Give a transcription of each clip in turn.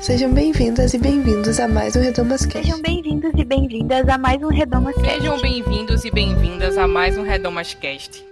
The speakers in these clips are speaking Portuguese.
Sejam bem-vindas e bem-vindos a mais um Redomas Cast. Sejam bem-vindos e bem-vindas a mais um Redomas Cast. Sejam bem-vindos e bem-vindas a mais um Redomas Cast.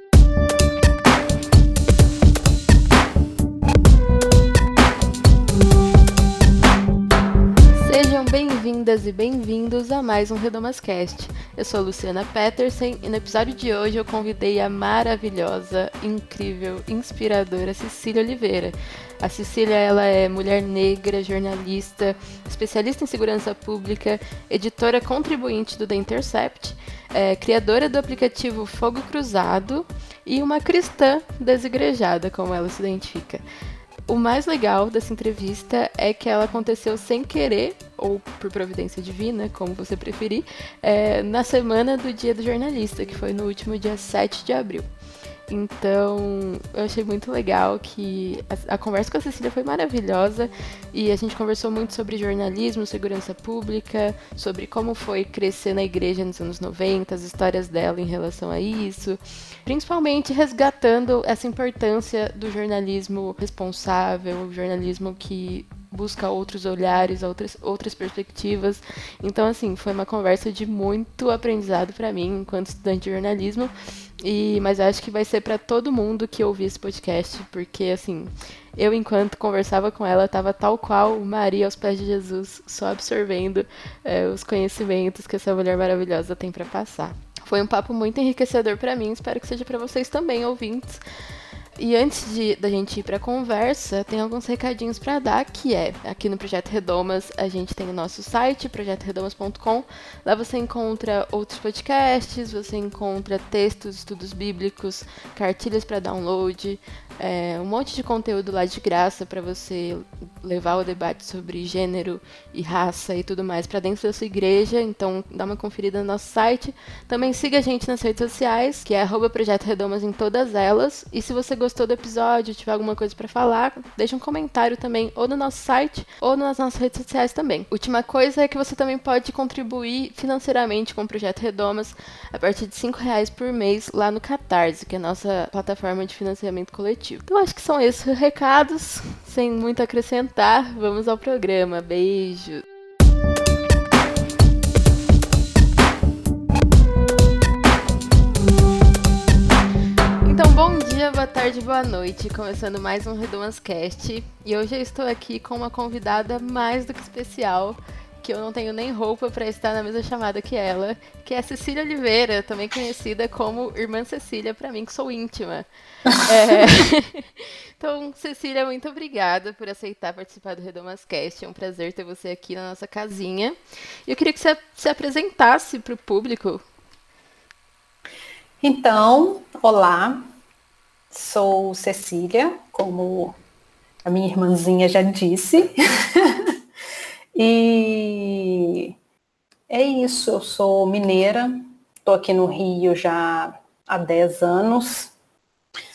Sejam bem-vindas e bem-vindos a mais um Redomascast. Eu sou a Luciana Peterson e no episódio de hoje eu convidei a maravilhosa, incrível, inspiradora Cecília Oliveira. A Cecília ela é mulher negra, jornalista, especialista em segurança pública, editora contribuinte do The Intercept, é, criadora do aplicativo Fogo Cruzado e uma cristã desigrejada, como ela se identifica. O mais legal dessa entrevista é que ela aconteceu sem querer, ou por providência divina, como você preferir, é, na semana do Dia do Jornalista, que foi no último dia 7 de abril. Então, eu achei muito legal que a, a, conversa com a Cecília foi maravilhosa e a gente conversou muito sobre jornalismo, segurança pública, sobre como foi crescer na igreja nos anos 90, as histórias dela em relação a isso, principalmente resgatando essa importância do jornalismo responsável, o jornalismo que busca outros olhares, outras, outras perspectivas. Então, assim, foi uma conversa de muito aprendizado para mim enquanto estudante de jornalismo e, mas acho que vai ser para todo mundo que ouvir esse podcast, porque assim, eu enquanto conversava com ela, estava tal qual Maria aos pés de Jesus, só absorvendo é, os conhecimentos que essa mulher maravilhosa tem para passar. Foi um papo muito enriquecedor para mim, espero que seja para vocês também, ouvintes. E antes de, da gente ir para a conversa, tem alguns recadinhos para dar, que é, aqui no Projeto Redomas, a gente tem o nosso site, projetoredomas.com. Lá você encontra outros podcasts, você encontra textos, estudos bíblicos, cartilhas para download, é, um monte de conteúdo lá de graça para você levar o debate sobre gênero e raça e tudo mais para dentro da sua igreja. Então, dá uma conferida no nosso site. Também siga a gente nas redes sociais, que é Projeto Redomas em todas elas. E se você gostou do episódio, tiver alguma coisa para falar, deixa um comentário também, ou no nosso site, ou nas nossas redes sociais também. Última coisa é que você também pode contribuir financeiramente com o Projeto Redomas a partir de R$ reais por mês lá no Catarse, que é a nossa plataforma de financiamento coletivo. Então acho que são esses recados, sem muito acrescentar. Vamos ao programa. Beijo. Então, bom dia, boa tarde, boa noite. Começando mais um Redomas Cast. E hoje eu estou aqui com uma convidada mais do que especial que eu não tenho nem roupa para estar na mesma chamada que ela, que é a Cecília Oliveira, também conhecida como Irmã Cecília, para mim que sou íntima. é... Então, Cecília, muito obrigada por aceitar participar do Redomascast. É um prazer ter você aqui na nossa casinha. Eu queria que você se apresentasse para o público. Então, olá, sou Cecília, como a minha irmãzinha já disse. E é isso, eu sou mineira, estou aqui no Rio já há 10 anos,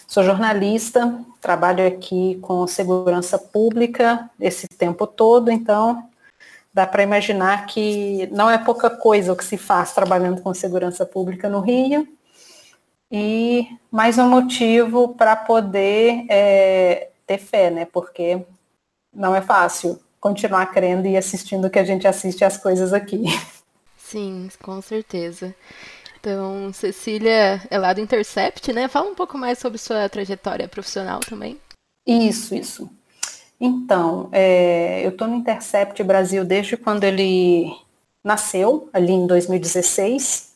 sou jornalista, trabalho aqui com segurança pública esse tempo todo, então dá para imaginar que não é pouca coisa o que se faz trabalhando com segurança pública no Rio. E mais um motivo para poder é, ter fé, né? Porque não é fácil continuar crendo e assistindo o que a gente assiste as coisas aqui. Sim, com certeza. Então, Cecília é lá do Intercept, né? Fala um pouco mais sobre sua trajetória profissional também. Isso, isso. Então, é, eu estou no Intercept Brasil desde quando ele nasceu, ali em 2016.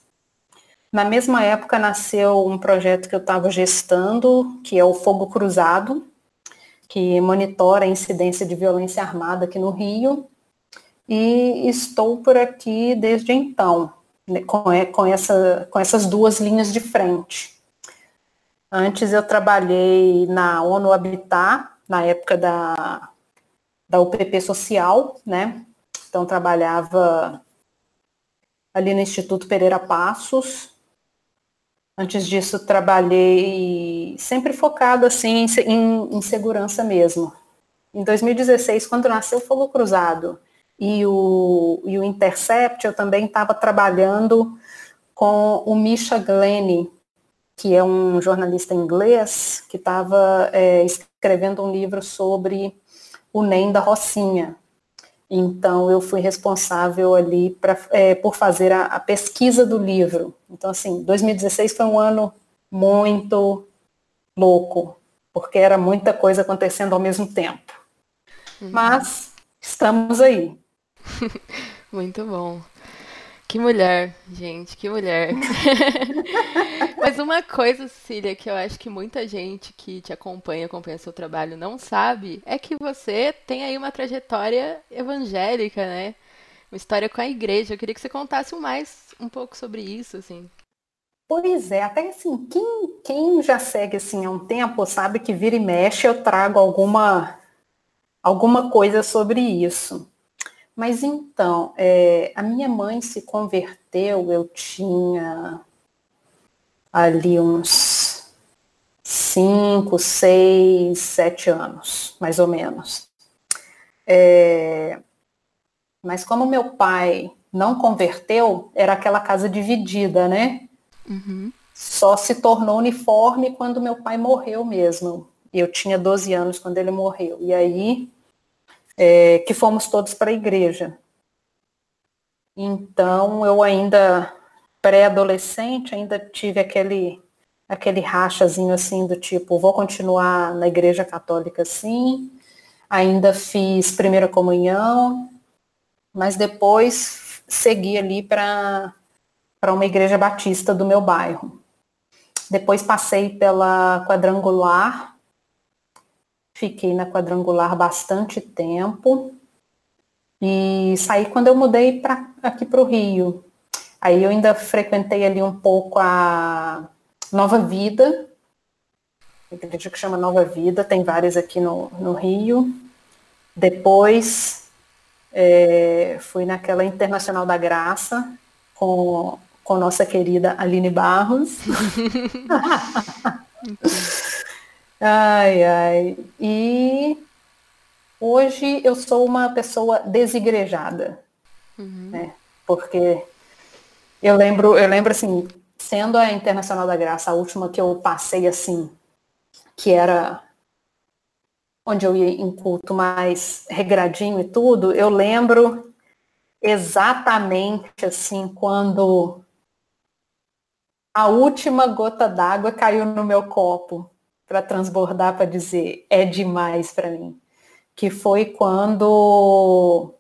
Na mesma época nasceu um projeto que eu estava gestando, que é o Fogo Cruzado, que monitora a incidência de violência armada aqui no Rio, e estou por aqui desde então, né, com, essa, com essas duas linhas de frente. Antes eu trabalhei na ONU Habitat, na época da, da UPP Social, né? Então trabalhava ali no Instituto Pereira Passos, Antes disso, trabalhei sempre focado assim em, em, segurança mesmo. Em 2016, quando nasceu o Fogo Cruzado e o, e o Intercept, eu também estava trabalhando com o Misha Glenn, que é um jornalista inglês que estava é, escrevendo um livro sobre o NEM da Rocinha. Então eu fui responsável ali pra, é, por fazer a, a, pesquisa do livro. Então assim, 2016 foi um ano muito louco, porque era muita coisa acontecendo ao mesmo tempo. Uhum. Mas estamos aí. muito bom. Que mulher, gente, que mulher. Mas uma coisa, Cecília, que eu acho que muita gente que te acompanha, acompanha seu trabalho, não sabe, é que você tem aí uma trajetória evangélica, né? Uma história com a igreja. Eu queria que você contasse mais um pouco sobre isso, assim. Pois é, até assim, quem, quem já segue assim há um tempo sabe que vira e mexe eu trago alguma, alguma coisa sobre isso. Mas então, é, a minha mãe se converteu, eu tinha ali uns cinco, seis, sete anos, mais ou menos. É, mas como meu pai não converteu, era aquela casa dividida, né? Uhum. Só se tornou uniforme quando meu pai morreu mesmo. Eu tinha 12 anos quando ele morreu. E aí é, que fomos todos para a igreja. Então, eu ainda, pré-adolescente, ainda tive aquele, aquele rachazinho assim do tipo, vou continuar na igreja católica sim, ainda fiz primeira comunhão, mas depois segui ali para uma igreja batista do meu bairro. Depois passei pela quadrangular, Fiquei na quadrangular bastante tempo e saí quando eu mudei para aqui para o Rio. Aí eu ainda frequentei ali um pouco a Nova Vida, igreja que chama Nova Vida, tem várias aqui no, no Rio. Depois é, fui naquela Internacional da Graça com, com nossa querida Aline Barros. Ai, ai. E hoje eu sou uma pessoa desigrejada, uhum. né? Porque eu lembro, eu lembro assim, sendo a Internacional da Graça a última que eu passei assim, que era onde eu ia em culto mais regradinho e tudo, eu lembro exatamente assim quando a última gota d'água caiu no meu copo para transbordar para dizer é demais para mim, que foi quando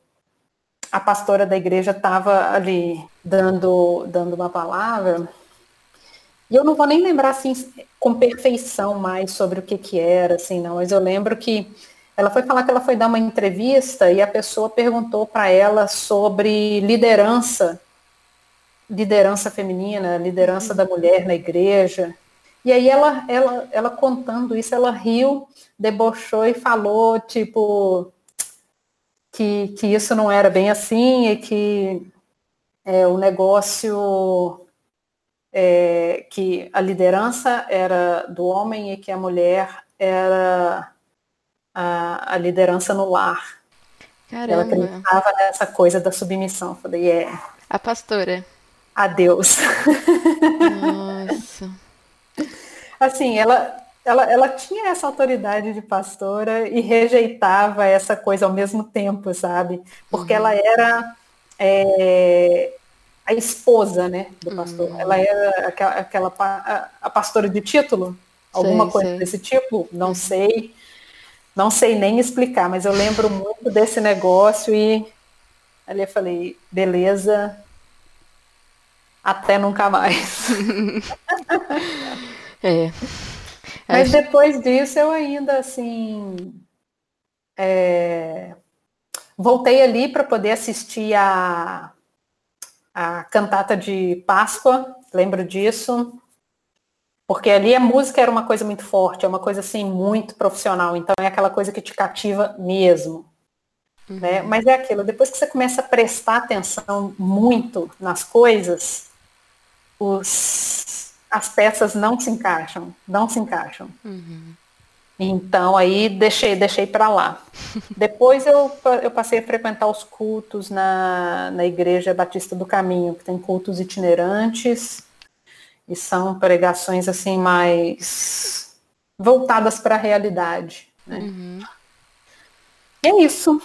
a pastora da igreja estava ali dando dando uma palavra. E eu não vou nem lembrar assim com perfeição mais sobre o que que era assim não, mas eu lembro que ela foi falar que ela foi dar uma entrevista e a pessoa perguntou para ela sobre liderança, liderança feminina, liderança da mulher na igreja. E aí ela, ela, ela contando isso, ela riu, debochou e falou, tipo, que, que isso não era bem assim e que é, o negócio, é, que a liderança era do homem e que a mulher era a, a liderança no lar. Caramba. Ela acreditava nessa coisa da submissão. Eu falei, é. A pastora. Adeus. Nossa assim, ela, ela, ela tinha essa autoridade de pastora e rejeitava essa coisa ao mesmo tempo, sabe? Porque uhum. ela era é, a esposa, né, do pastor. Uhum. Ela era aquela, aquela a, a, pastora de título, alguma sei, coisa sei. desse tipo, não uhum. sei. Não sei nem explicar, mas eu lembro muito desse negócio e ali eu falei, beleza, até nunca mais. É. Mas Acho... depois disso eu ainda assim é... voltei ali para poder assistir a, a cantata de Páscoa, lembro disso. Porque ali a música era uma coisa muito forte, é uma coisa assim muito profissional, então é aquela coisa que te cativa mesmo. Uhum. Né? Mas é aquilo, depois que você começa a prestar atenção muito nas coisas, os as peças não se encaixam, não se encaixam. Uhum. Então aí deixei, deixei para lá. Depois eu, eu passei a frequentar os cultos na, na Igreja Batista do Caminho, que tem cultos itinerantes e são pregações assim mais voltadas para a realidade. Né? Uhum. E é isso.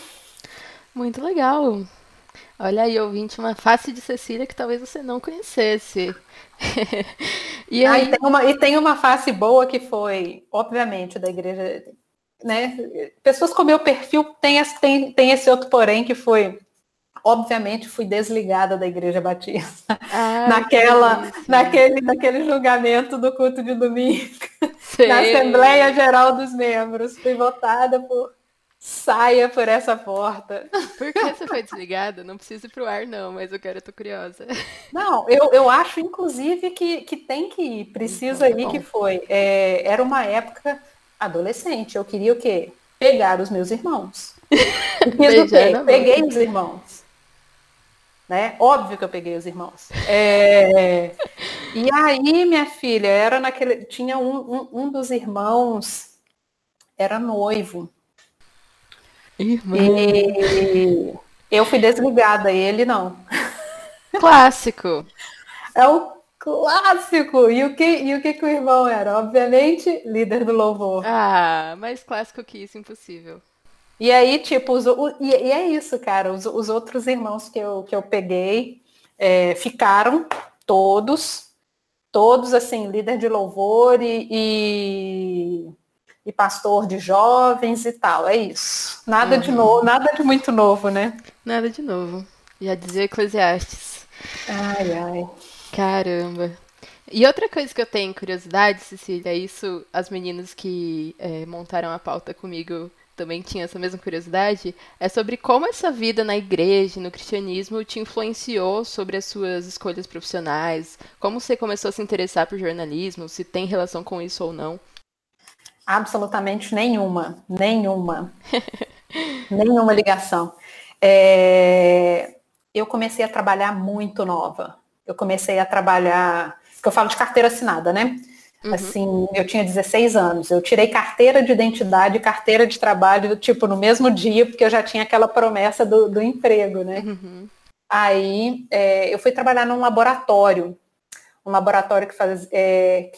Muito legal. Olha aí, ouvinte, uma face de Cecília que talvez você não conhecesse. e, aí... Ah, e, tem uma, e tem uma face boa que foi, obviamente, da igreja. Né? Pessoas com meu perfil tem, tem, tem esse outro porém que foi obviamente fui desligada da igreja batista ah, naquela naquele naquele julgamento do culto de domingo Sei. na Assembleia Geral dos Membros fui votada por Saia por essa porta. Por que você foi desligada? Não preciso ir pro ar, não, mas eu quero, eu tô curiosa. Não, eu, eu acho, inclusive, que, que tem que ir. Precisa então, ir que foi. É, era uma época adolescente. Eu queria o quê? Pegar os meus irmãos. E fiz o quê? Peguei os irmãos. Né? Óbvio que eu peguei os irmãos. É... E aí, minha filha, era naquele. Tinha um, um, um dos irmãos, era noivo. Irmã. E eu fui desligada, ele não. Clássico. É o clássico. E o que, e o que, que o irmão era? Obviamente, líder do louvor. Ah, mais clássico que isso, impossível. E aí, tipo, os, o, e, e, é isso, cara. Os, os, outros irmãos que eu, que eu peguei é, ficaram todos, todos assim, líder de louvor e, e e pastor de jovens e tal. É isso. Nada uhum. de novo, nada de muito novo, né? Nada de novo. Já dizia Eclesiastes. Ai, ai. Caramba. E outra coisa que eu tenho curiosidade, Cecília, isso as meninas que é, montaram a pauta comigo também tinham essa mesma curiosidade, é sobre como essa vida na igreja, no cristianismo, te influenciou sobre as suas escolhas profissionais, como você começou a se interessar por jornalismo, se tem relação com isso ou não. Absolutamente nenhuma, nenhuma, nenhuma ligação. É, eu comecei a trabalhar muito nova. Eu comecei a trabalhar, que eu falo de carteira assinada, né? Uhum. Assim, eu tinha 16 anos. Eu tirei carteira de identidade e carteira de trabalho, tipo, no mesmo dia, porque eu já tinha aquela promessa do, do emprego, né? Uhum. Aí é, eu fui trabalhar num laboratório, um laboratório que faz, é,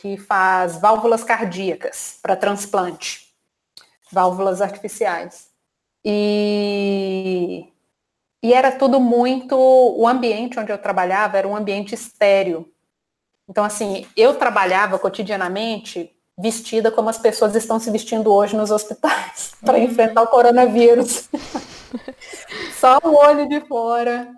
que faz válvulas cardíacas para transplante, válvulas artificiais. E, e era tudo muito. O ambiente onde eu trabalhava era um ambiente estéreo. Então, assim, eu trabalhava cotidianamente vestida como as pessoas estão se vestindo hoje nos hospitais para uhum. enfrentar o coronavírus. Só o olho de fora,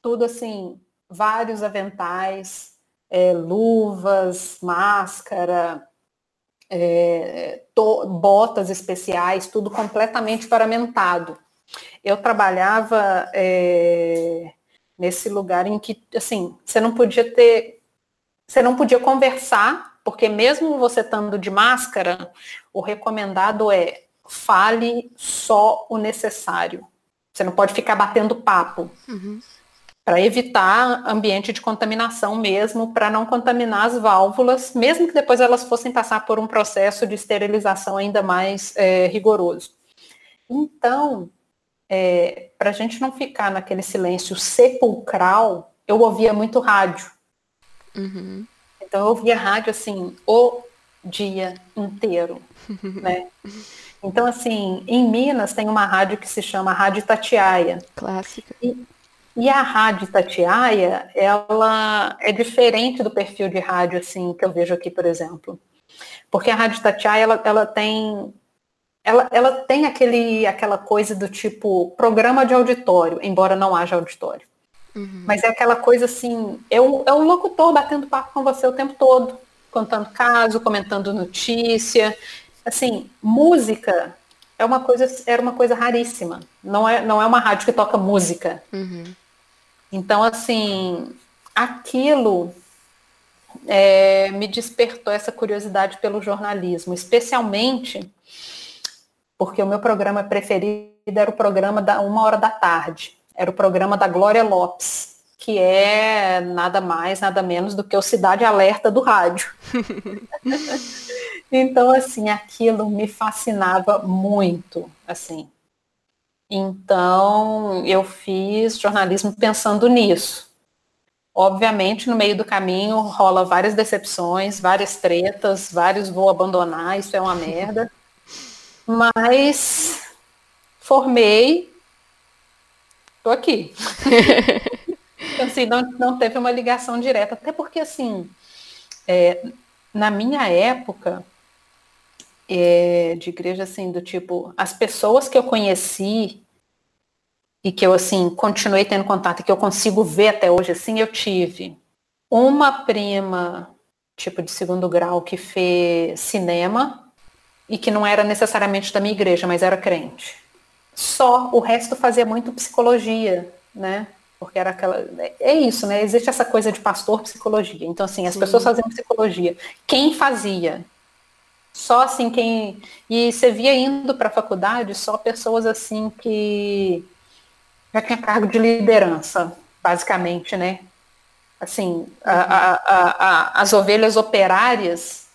tudo assim, vários aventais, é, luvas, máscara, é, to, botas especiais, tudo completamente paramentado. Eu trabalhava é, nesse lugar em que, assim, você não podia ter, você não podia conversar, porque mesmo você estando de máscara, o recomendado é fale só o necessário. Você não pode ficar batendo papo. Uhum para evitar ambiente de contaminação mesmo, para não contaminar as válvulas, mesmo que depois elas fossem passar por um processo de esterilização ainda mais é, rigoroso. Então, é, para a gente não ficar naquele silêncio sepulcral, eu ouvia muito rádio. Uhum. Então eu ouvia rádio assim o dia inteiro, né? Então assim, em Minas tem uma rádio que se chama Rádio Tatiaia. Clássica. E, e a rádio Tatiaia, ela é diferente do perfil de rádio assim que eu vejo aqui, por exemplo. Porque a rádio Tatiaia, ela, ela tem ela, ela tem aquele, aquela coisa do tipo programa de auditório, embora não haja auditório. Uhum. Mas é aquela coisa assim, é o, é o locutor batendo papo com você o tempo todo, contando caso, comentando notícia. Assim, música é uma coisa, era uma coisa raríssima. Não é, não é uma rádio que toca música. Uhum. Então, assim, aquilo é, me despertou essa curiosidade pelo jornalismo, especialmente porque o meu programa preferido era o programa da uma hora da tarde. Era o programa da Glória Lopes, que é nada mais, nada menos do que o Cidade Alerta do rádio. então, assim, aquilo me fascinava muito, assim. Então, eu fiz jornalismo pensando nisso. Obviamente, no meio do caminho rola várias decepções, várias tretas, vários vou abandonar, isso é uma merda. Mas formei tô aqui. então, assim, não, não teve uma ligação direta, até porque, assim, é, na minha época, é, de igreja, assim, do tipo, as pessoas que eu conheci e que eu, assim, continuei tendo contato e que eu consigo ver até hoje, assim, eu tive uma prima, tipo, de segundo grau, que fez cinema e que não era necessariamente da minha igreja, mas era crente. Só, o resto fazia muito psicologia, né? Porque era aquela. É isso, né? Existe essa coisa de pastor psicologia. Então, assim, as Sim. pessoas faziam psicologia. Quem fazia? Só assim quem. E você via indo para a faculdade só pessoas assim que já tinha cargo de liderança, basicamente, né? Assim, a, a, a, as ovelhas operárias,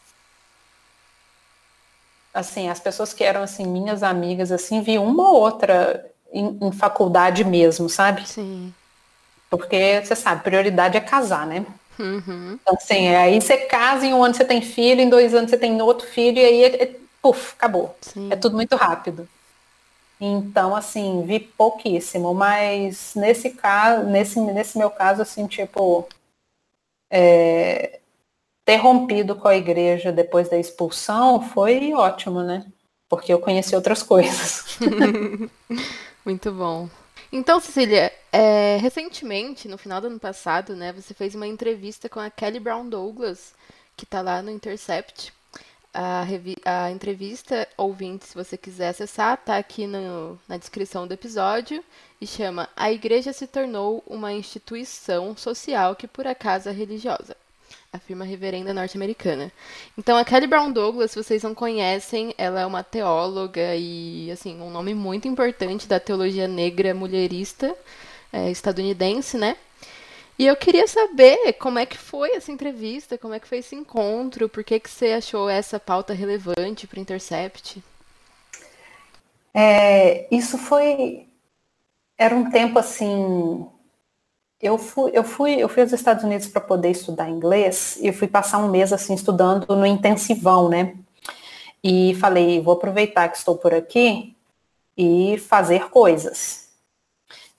assim, as pessoas que eram assim minhas amigas, assim, vi uma ou outra em, em faculdade mesmo, sabe? Sim. Porque você sabe, prioridade é casar, né? Uhum. Então, assim, aí você casa, em um ano você tem filho, em dois anos você tem outro filho, e aí, é, é, puf, acabou. Sim. É tudo muito rápido. Então, assim, vi pouquíssimo, mas nesse caso, nesse, nesse meu caso, assim, tipo, é, ter rompido com a igreja depois da expulsão foi ótimo, né? Porque eu conheci outras coisas. Muito bom. Então, Cecília, é, recentemente, no final do ano passado, né, você fez uma entrevista com a Kelly Brown Douglas, que está lá no Intercept. A, a, entrevista, ouvinte, se você quiser acessar, está aqui no, na descrição do episódio e chama A Igreja se tornou uma instituição social que por acaso é religiosa afirma a reverenda norte-americana. Então, a Kelly Brown Douglas, se vocês não conhecem, ela é uma teóloga e, assim, um nome muito importante da teologia negra mulherista é, estadunidense, né? E eu queria saber como é que foi essa entrevista, como é que foi esse encontro, por que, que você achou essa pauta relevante para o Intercept? É, isso foi. Era um tempo assim eu fui, eu fui, eu fui aos Estados Unidos para poder estudar inglês e fui passar um mês assim estudando no intensivão, né? E falei, vou aproveitar que estou por aqui e fazer coisas.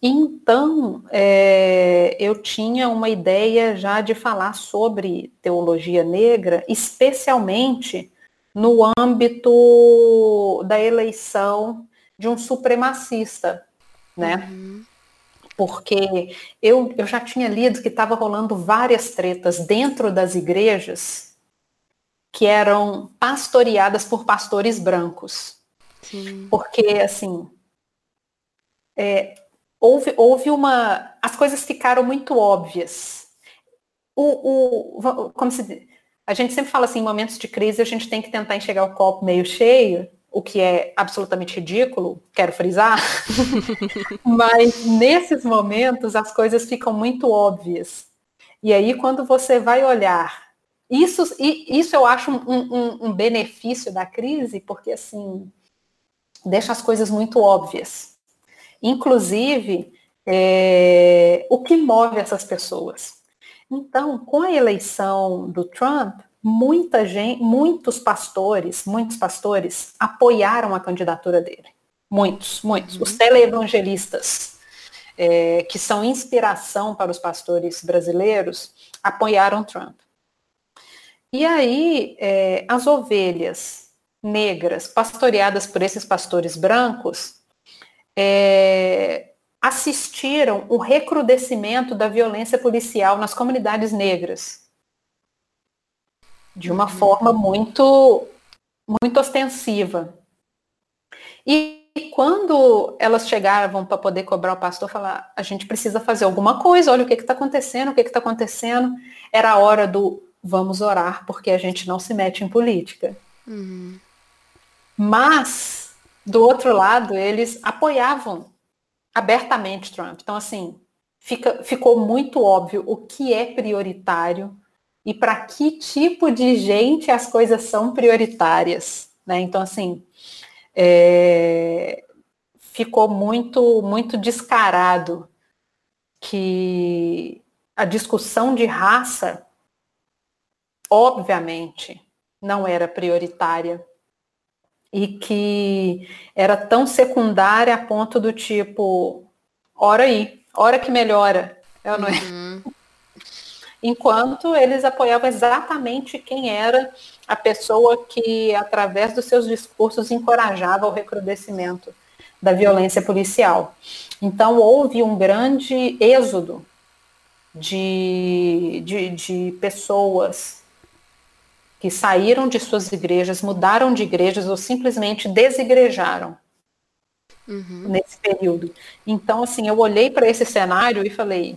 Então, é, eu tinha uma ideia já de falar sobre teologia negra, especialmente no âmbito da eleição de um supremacista, né? Uhum porque eu, eu já tinha lido que estava rolando várias tretas dentro das igrejas que eram pastoreadas por pastores brancos. Sim. Porque, assim, é, houve, houve uma. As coisas ficaram muito óbvias. O, o, como se, a gente sempre fala assim, em momentos de crise, a gente tem que tentar enxergar o copo meio cheio, o que é absolutamente ridículo, quero frisar, mas nesses momentos as coisas ficam muito óbvias. E aí, quando você vai olhar, isso, isso eu acho um, um, um benefício da crise, porque assim, deixa as coisas muito óbvias. Inclusive, é, o que move essas pessoas. Então, com a eleição do Trump, muita gente, muitos pastores, muitos pastores apoiaram a candidatura dele. Muitos, muitos. Uhum. Os televangelistas, é, que são inspiração para os pastores brasileiros, apoiaram Trump. E aí, é, as ovelhas negras, pastoreadas por esses pastores brancos, é, assistiram o recrudescimento da violência policial nas comunidades negras de uma uhum. forma muito, muito ostensiva. E quando elas chegavam para poder cobrar o pastor, falar, a gente precisa fazer alguma coisa, olha o que está acontecendo, o que está acontecendo. Era a hora do vamos orar, porque a gente não se mete em política. Uhum. Mas, do outro lado, eles apoiavam abertamente Trump. Então, assim, fica, ficou muito óbvio o que é prioritário, e para que tipo de gente as coisas são prioritárias. Né? Então, assim, é, ficou muito, muito descarado que a discussão de raça, obviamente, não era prioritária e que era tão secundária a ponto do tipo ora aí, hora que melhora. Eu não é? Uhum. Enquanto eles apoiavam exatamente quem era a pessoa que, através dos seus discursos, encorajava o recrudescimento da violência policial. Então, houve um grande êxodo de, de, de pessoas que saíram de suas igrejas, mudaram de igrejas ou simplesmente desigrejaram uhum. nesse período. Então, assim, eu olhei para esse cenário e falei,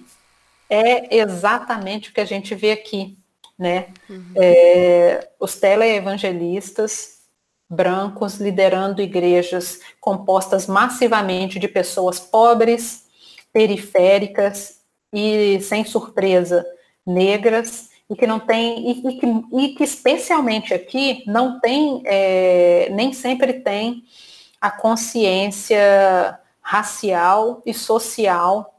é exatamente o que a gente vê aqui, né? Uhum. É, os teleevangelistas brancos liderando igrejas compostas massivamente de pessoas pobres, periféricas e, sem surpresa, negras, e que não tem, e, e, que, e que, especialmente aqui não tem, é, nem sempre tem a consciência racial e social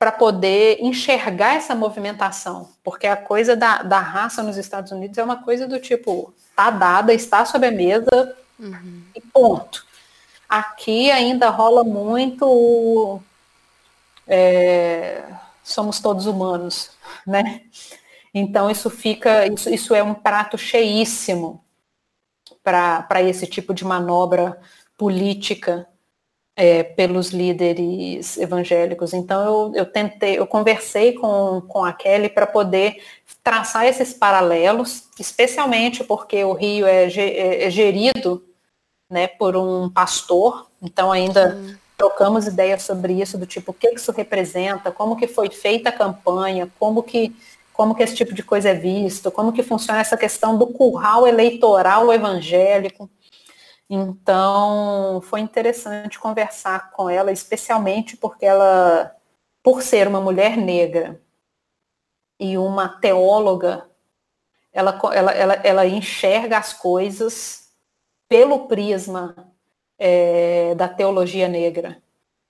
para poder enxergar essa movimentação, porque a coisa da, da raça nos Estados Unidos é uma coisa do tipo, tá dada, está sob a mesa uhum. e ponto. Aqui ainda rola muito é, somos todos humanos, né? Então isso fica, isso, isso é um prato cheíssimo para esse tipo de manobra política é, pelos líderes evangélicos. Então eu, eu tentei, eu conversei com, com a Kelly para poder traçar esses paralelos, especialmente porque o Rio é, é, é gerido né, por um pastor, então ainda Sim. trocamos ideias sobre isso, do tipo, o que isso representa, como que foi feita a campanha, como que, como que esse tipo de coisa é visto, como que funciona essa questão do curral eleitoral evangélico. Então, foi interessante conversar com ela, especialmente porque ela, por ser uma mulher negra e uma teóloga, ela, ela, ela, ela enxerga as coisas pelo prisma é, da teologia negra.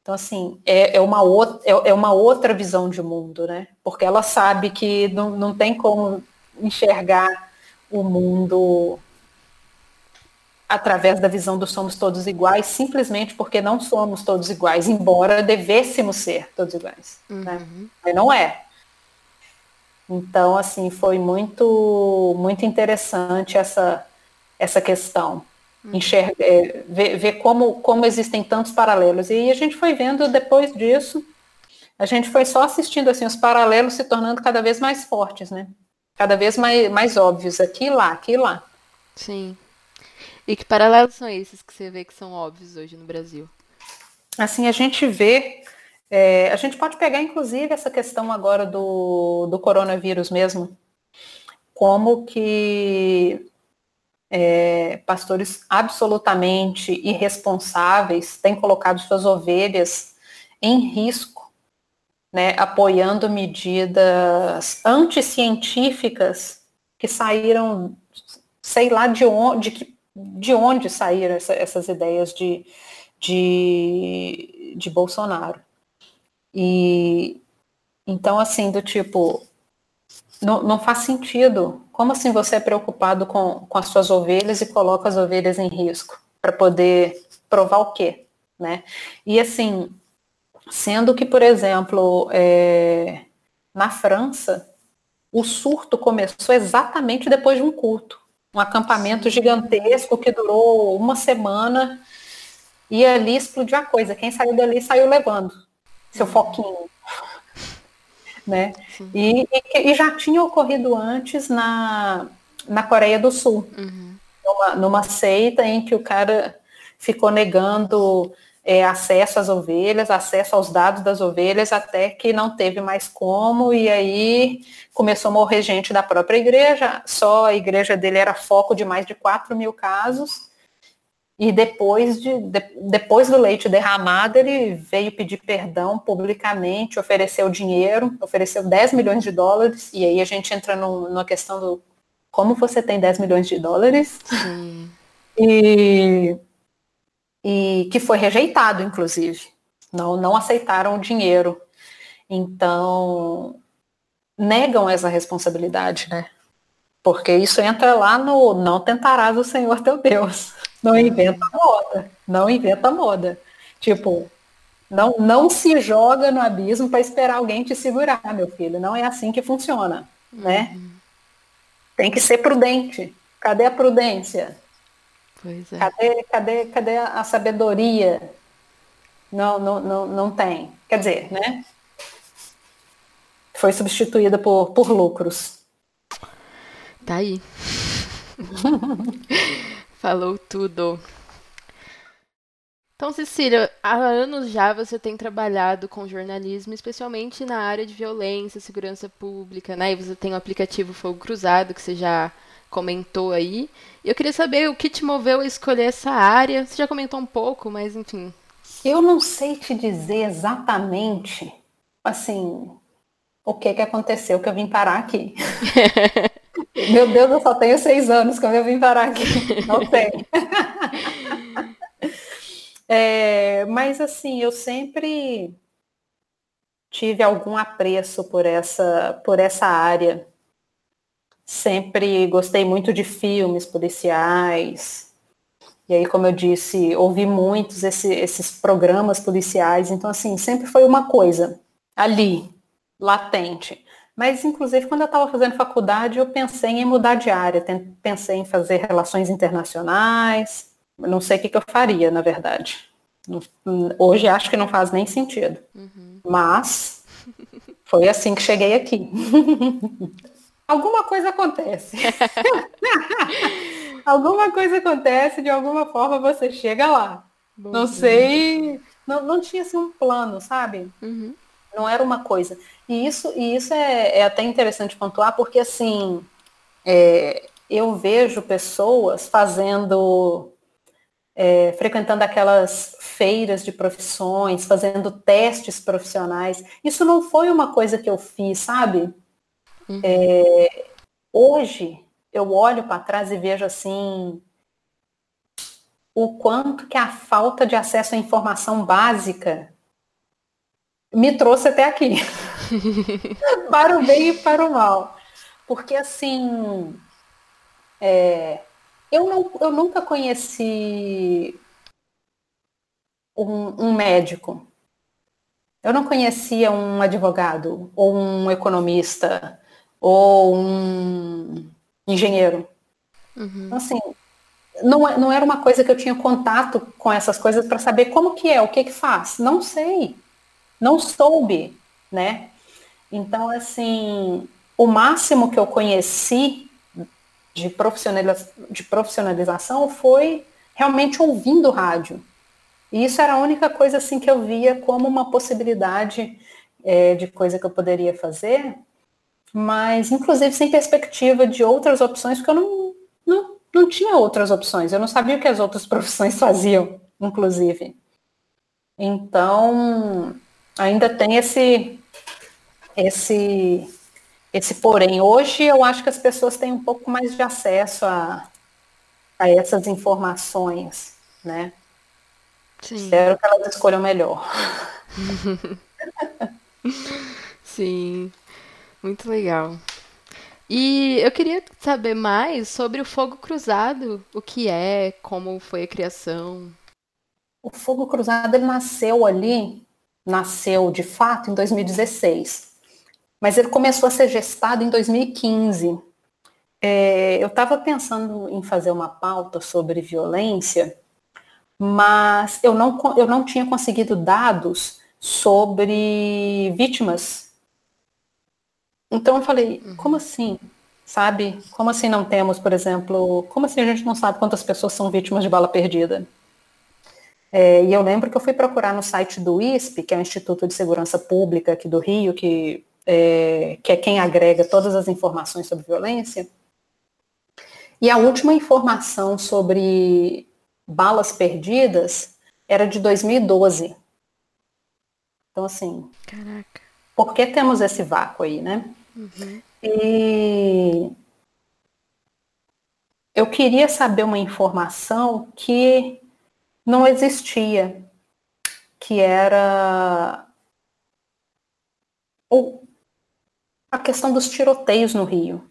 Então, assim, é, é, uma outra, é, é, uma outra visão de mundo, né? Porque ela sabe que não, não tem como enxergar o mundo através da visão do somos todos iguais, simplesmente porque não somos todos iguais, embora devêssemos ser todos iguais. Né? Uhum. Né? Mas não é. Então, assim, foi muito, muito interessante essa, essa questão. Uhum. Enxergar, é, ver, ver como, como existem tantos paralelos. E a gente foi vendo depois disso, a gente foi só assistindo assim, os paralelos se tornando cada vez mais fortes, né? Cada vez mais, mais óbvios, aqui e lá, aqui e lá. Sim. E que paralelos são esses que você vê que são óbvios hoje no Brasil? Assim, a gente vê, é, a gente pode pegar inclusive essa questão agora do, do coronavírus mesmo, como que é, pastores absolutamente irresponsáveis têm colocado suas ovelhas em risco, né, apoiando medidas anticientíficas que saíram, sei lá de onde, de que de onde saíram essa, essas ideias de, de, de Bolsonaro. E então, assim, do tipo, não, não faz sentido. Como assim você é preocupado com, com as suas ovelhas e coloca as ovelhas em risco? Para poder provar o quê? Né? E assim, sendo que, por exemplo, é, na França, o surto começou exatamente depois de um culto um acampamento gigantesco que durou uma semana e ali explodiu a coisa. Quem saiu dali saiu levando seu uhum. foquinho. né? E, e, e, já tinha ocorrido antes na, na Coreia do Sul, uhum. numa, numa seita em que o cara ficou negando é, acesso às ovelhas, acesso aos dados das ovelhas, até que não teve mais como, e aí começou a morrer gente da própria igreja, só a igreja dele era foco de mais de 4 mil casos, e depois, de, de, depois do leite derramado, ele veio pedir perdão publicamente, ofereceu dinheiro, ofereceu 10 milhões de dólares, e aí a gente entra no, numa questão do como você tem 10 milhões de dólares? Sim. E e que foi rejeitado, inclusive. Não, não aceitaram o dinheiro. Então, negam essa responsabilidade, né? Porque isso entra lá no não tentarás o Senhor teu Deus. Não inventa moda. Não inventa moda. Tipo, Não, não se joga no abismo para esperar alguém te segurar, meu filho. Não é assim que funciona, né? Uhum. Tem que ser prudente. Cadê a prudência? Pois é. Cadê, cadê, cadê a sabedoria? Não, não, não, não tem. Quer dizer, né? Foi substituída por, por lucros. Tá aí. Falou tudo. Então, Cecília, há anos já você tem trabalhado com jornalismo, especialmente na área de violência, segurança pública, né? E você tem o aplicativo Fogo Cruzado, que você já comentou aí. E eu queria saber o que te moveu a escolher essa área. Você já comentou um pouco, mas enfim. Eu não sei te dizer exatamente, assim, o que que aconteceu que eu vim parar aqui. Meu Deus, eu só tenho seis anos quando eu vim parar aqui. Não sei. É, mas assim, eu sempre tive algum apreço por essa, por essa área. Sempre gostei muito de filmes policiais. E aí, como eu disse, ouvi muitos esse, esses programas policiais. Então, assim, sempre foi uma coisa ali, latente. Mas, inclusive, quando eu estava fazendo faculdade, eu pensei em mudar de área. Pensei em fazer relações internacionais não sei o que, que eu faria, na verdade. Hoje acho que não faz nem sentido. Uhum. Mas foi assim que cheguei aqui. alguma coisa acontece. alguma coisa acontece, de alguma forma você chega lá. Bom, não sei. Não, não tinha assim um plano, sabe? Uhum. Não era uma coisa. E isso, e isso é, é até interessante pontuar, porque assim, é, eu vejo pessoas fazendo é, frequentando aquelas feiras de profissões, fazendo testes profissionais. Isso não foi uma coisa que eu fiz, sabe? Uhum. É, hoje eu olho para trás e vejo assim o quanto que a falta de acesso à informação básica me trouxe até aqui. para o bem e para o mal. Porque assim, é, eu, não, eu nunca conheci um, um médico. Eu não conhecia um advogado, ou um economista, ou um engenheiro. Uhum. Então, assim, não, não era uma coisa que eu tinha contato com essas coisas para saber como que é, o que que faz. Não sei. Não soube, né? Então, assim, o máximo que eu conheci de, profissionaliza de profissionalização foi realmente ouvindo rádio. E isso era a única coisa assim que eu via como uma possibilidade é, de coisa que eu poderia fazer, mas inclusive sem perspectiva de outras opções, porque eu não, não, não tinha outras opções, eu não sabia o que as outras profissões faziam, inclusive. Então, ainda tem esse, esse esse porém. Hoje eu acho que as pessoas têm um pouco mais de acesso a, a essas informações, né? Sim. Espero que elas escolham melhor. Sim, muito legal. E eu queria saber mais sobre o Fogo Cruzado, o que é, como foi a criação. O Fogo Cruzado ele nasceu ali, nasceu de fato em 2016 mas ele começou a ser gestado em 2015. É, eu estava pensando em fazer uma pauta sobre violência, mas eu não, eu não tinha conseguido dados sobre vítimas. Então eu falei, uhum. como assim? Sabe? Como assim não temos, por exemplo, como assim a gente não sabe quantas pessoas são vítimas de bala perdida? É, e eu lembro que eu fui procurar no site do ISP, que é o Instituto de Segurança Pública aqui do Rio, que é, que é quem agrega todas as informações sobre violência. E a última informação sobre balas perdidas era de 2012. Então, assim. Caraca. Por que temos esse vácuo aí, né? Uhum. E eu queria saber uma informação que não existia, que era ou a questão dos tiroteios no Rio.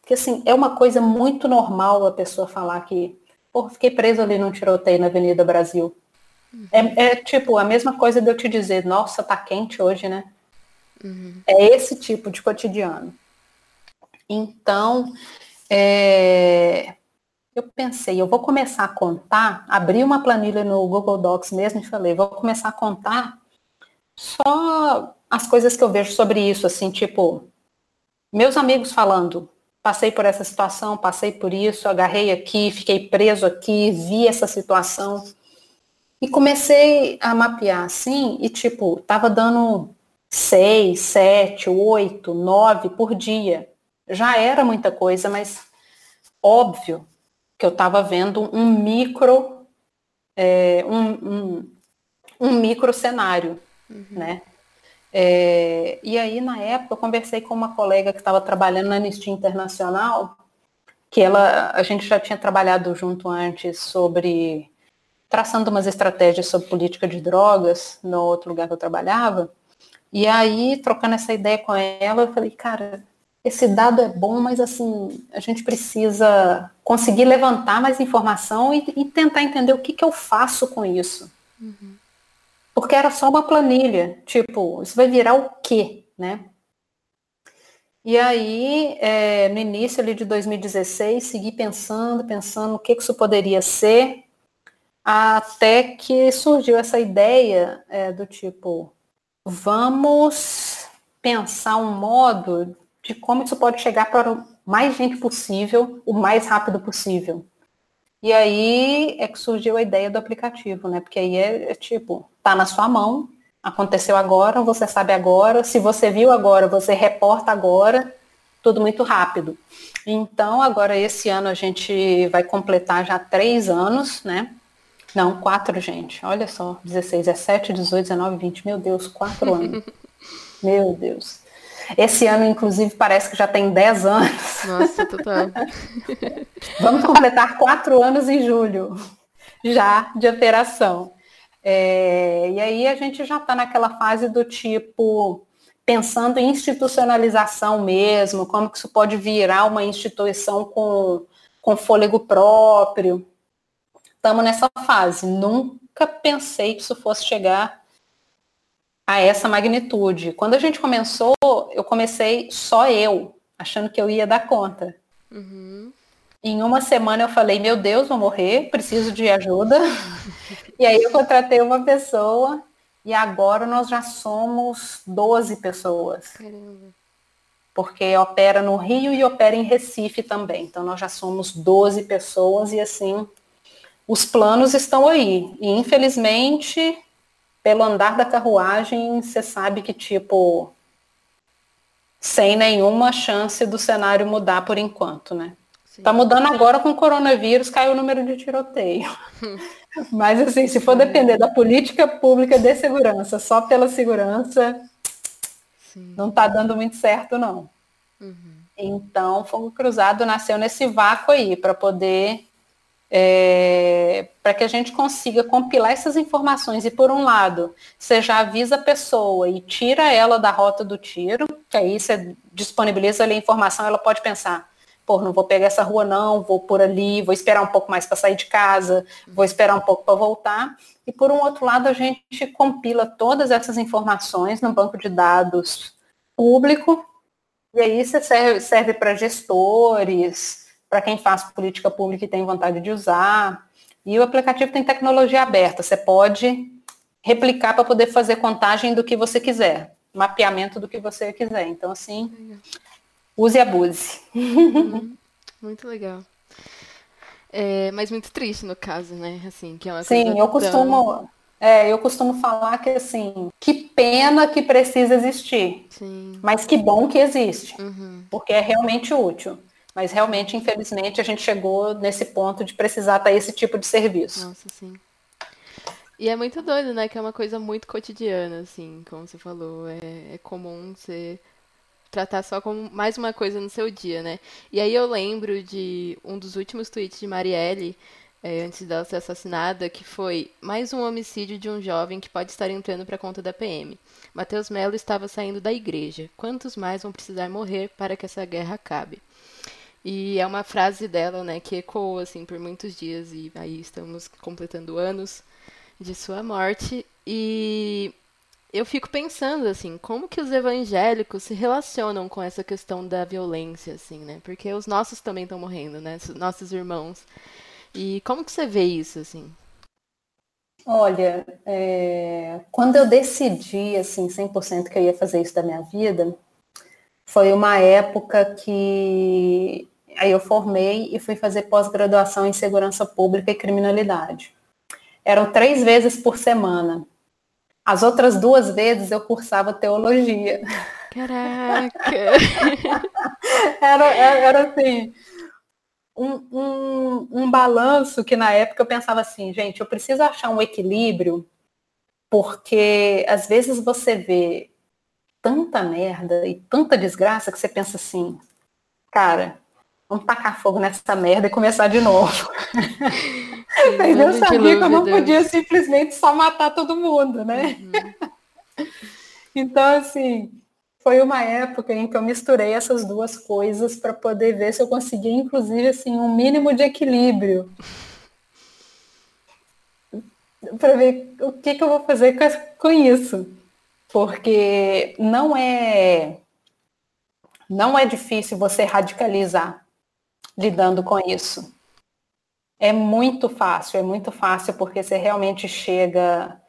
Porque, assim, é uma coisa muito normal a pessoa falar que, pô, fiquei preso ali num tiroteio na Avenida Brasil. É, é, tipo a mesma coisa de eu te dizer, nossa, tá quente hoje, né? Uhum. É esse tipo de cotidiano. Então, é, eu pensei, eu vou começar a contar, abri uma planilha no Google Docs mesmo e falei, vou começar a contar só as coisas que eu vejo sobre isso, assim, tipo, meus amigos falando, passei por essa situação, passei por isso, agarrei aqui, fiquei preso aqui, vi essa situação. E comecei a mapear assim, e tipo, tava dando seis, sete, oito, nove por dia. Já era muita coisa, mas óbvio que eu estava vendo um micro, é, um, um, um, micro cenário, uhum. né? É, e aí, na época, eu conversei com uma colega que estava trabalhando na Anistia Internacional, que ela, a gente já tinha trabalhado junto antes sobre traçando umas estratégias sobre política de drogas no outro lugar que eu trabalhava. E aí, trocando essa ideia com ela, eu falei, cara, esse dado é bom, mas assim, a gente precisa conseguir levantar mais informação e, e tentar entender o que, que eu faço com isso. Uhum. Porque era só uma planilha, tipo, isso vai virar o quê, né? E aí, é, no início ali de 2016, segui pensando, pensando o que, que isso poderia ser, até que surgiu essa ideia é, do tipo, vamos pensar um modo de como isso pode chegar para mais gente possível, o mais rápido possível. E aí é que surgiu a ideia do aplicativo, né? Porque aí é, é tipo, tá na sua mão, aconteceu agora, você sabe agora, se você viu agora, você reporta agora, tudo muito rápido. Então, agora esse ano a gente vai completar já três anos, né? Não, quatro, gente. Olha só, 16, 17, 18, 19, 20. Meu Deus, quatro anos. Meu Deus. Esse ano, inclusive, parece que já tem 10 anos. Nossa, total. Vamos completar quatro anos em julho, já de operação. É, e aí a gente já está naquela fase do tipo, pensando em institucionalização mesmo, como que isso pode virar uma instituição com, com fôlego próprio. Estamos nessa fase. Nunca pensei que isso fosse chegar a essa magnitude. Quando a gente começou, eu comecei só eu, achando que eu ia dar conta. Uhum. Em uma semana eu falei, meu Deus, vou morrer, preciso de ajuda. e aí eu contratei uma pessoa e agora nós já somos 12 pessoas. Caramba. Porque opera no Rio e opera em Recife também. Então nós já somos 12 pessoas e assim, os planos estão aí. E infelizmente pelo andar da carruagem, você sabe que, tipo, sem nenhuma chance do cenário mudar por enquanto, né? Sim. Tá mudando agora com o coronavírus, caiu o número de tiroteio. Mas, assim, se for depender da política pública de segurança, só pela segurança, Sim. não tá dando muito certo, não. Uhum. Então, Fogo Cruzado nasceu nesse vácuo aí, para poder é, para que a gente consiga compilar essas informações e, por um lado, você já avisa a pessoa e tira ela da rota do tiro, que aí você disponibiliza ali a informação, ela pode pensar, pô, não vou pegar essa rua não, vou por ali, vou esperar um pouco mais para sair de casa, vou esperar um pouco para voltar. E por um outro lado, a gente compila todas essas informações num banco de dados público, e aí isso serve, serve para gestores, para quem faz política pública e tem vontade de usar. E o aplicativo tem tecnologia aberta, você pode replicar para poder fazer contagem do que você quiser, mapeamento do que você quiser. Então, assim, use e abuse. Uhum. Muito legal. É, mas muito triste no caso, né? Assim, que é uma Sim, eu costumo, tão... é, eu costumo falar que assim, que pena que precisa existir, Sim. mas que bom que existe, uhum. porque é realmente útil. Mas realmente, infelizmente, a gente chegou nesse ponto de precisar ter esse tipo de serviço. Nossa, sim. E é muito doido, né? Que é uma coisa muito cotidiana, assim, como você falou. É, é comum você tratar só como mais uma coisa no seu dia, né? E aí eu lembro de um dos últimos tweets de Marielle, é, antes dela ser assassinada, que foi mais um homicídio de um jovem que pode estar entrando para conta da PM. Mateus Melo estava saindo da igreja. Quantos mais vão precisar morrer para que essa guerra acabe? E é uma frase dela, né, que ecoou assim por muitos dias e aí estamos completando anos de sua morte e eu fico pensando assim, como que os evangélicos se relacionam com essa questão da violência, assim, né? Porque os nossos também estão morrendo, né? Nossos irmãos. E como que você vê isso, assim? Olha, é... quando eu decidi, assim, 100% que eu ia fazer isso da minha vida, foi uma época que aí eu formei e fui fazer pós-graduação em segurança pública e criminalidade. Eram três vezes por semana. As outras duas vezes eu cursava teologia. Caraca! era, era assim, um, um, um balanço que na época eu pensava assim, gente, eu preciso achar um equilíbrio, porque às vezes você vê tanta merda e tanta desgraça que você pensa assim, cara, vamos tacar fogo nessa merda e começar de novo. Mas eu sabia que eu não podia simplesmente só matar todo mundo, né? Uhum. então, assim, foi uma época em que eu misturei essas duas coisas para poder ver se eu conseguia, inclusive, assim, um mínimo de equilíbrio. para ver o que, que eu vou fazer com, com isso. Porque não é não é difícil você radicalizar lidando com isso. É muito fácil, é muito fácil porque você realmente chega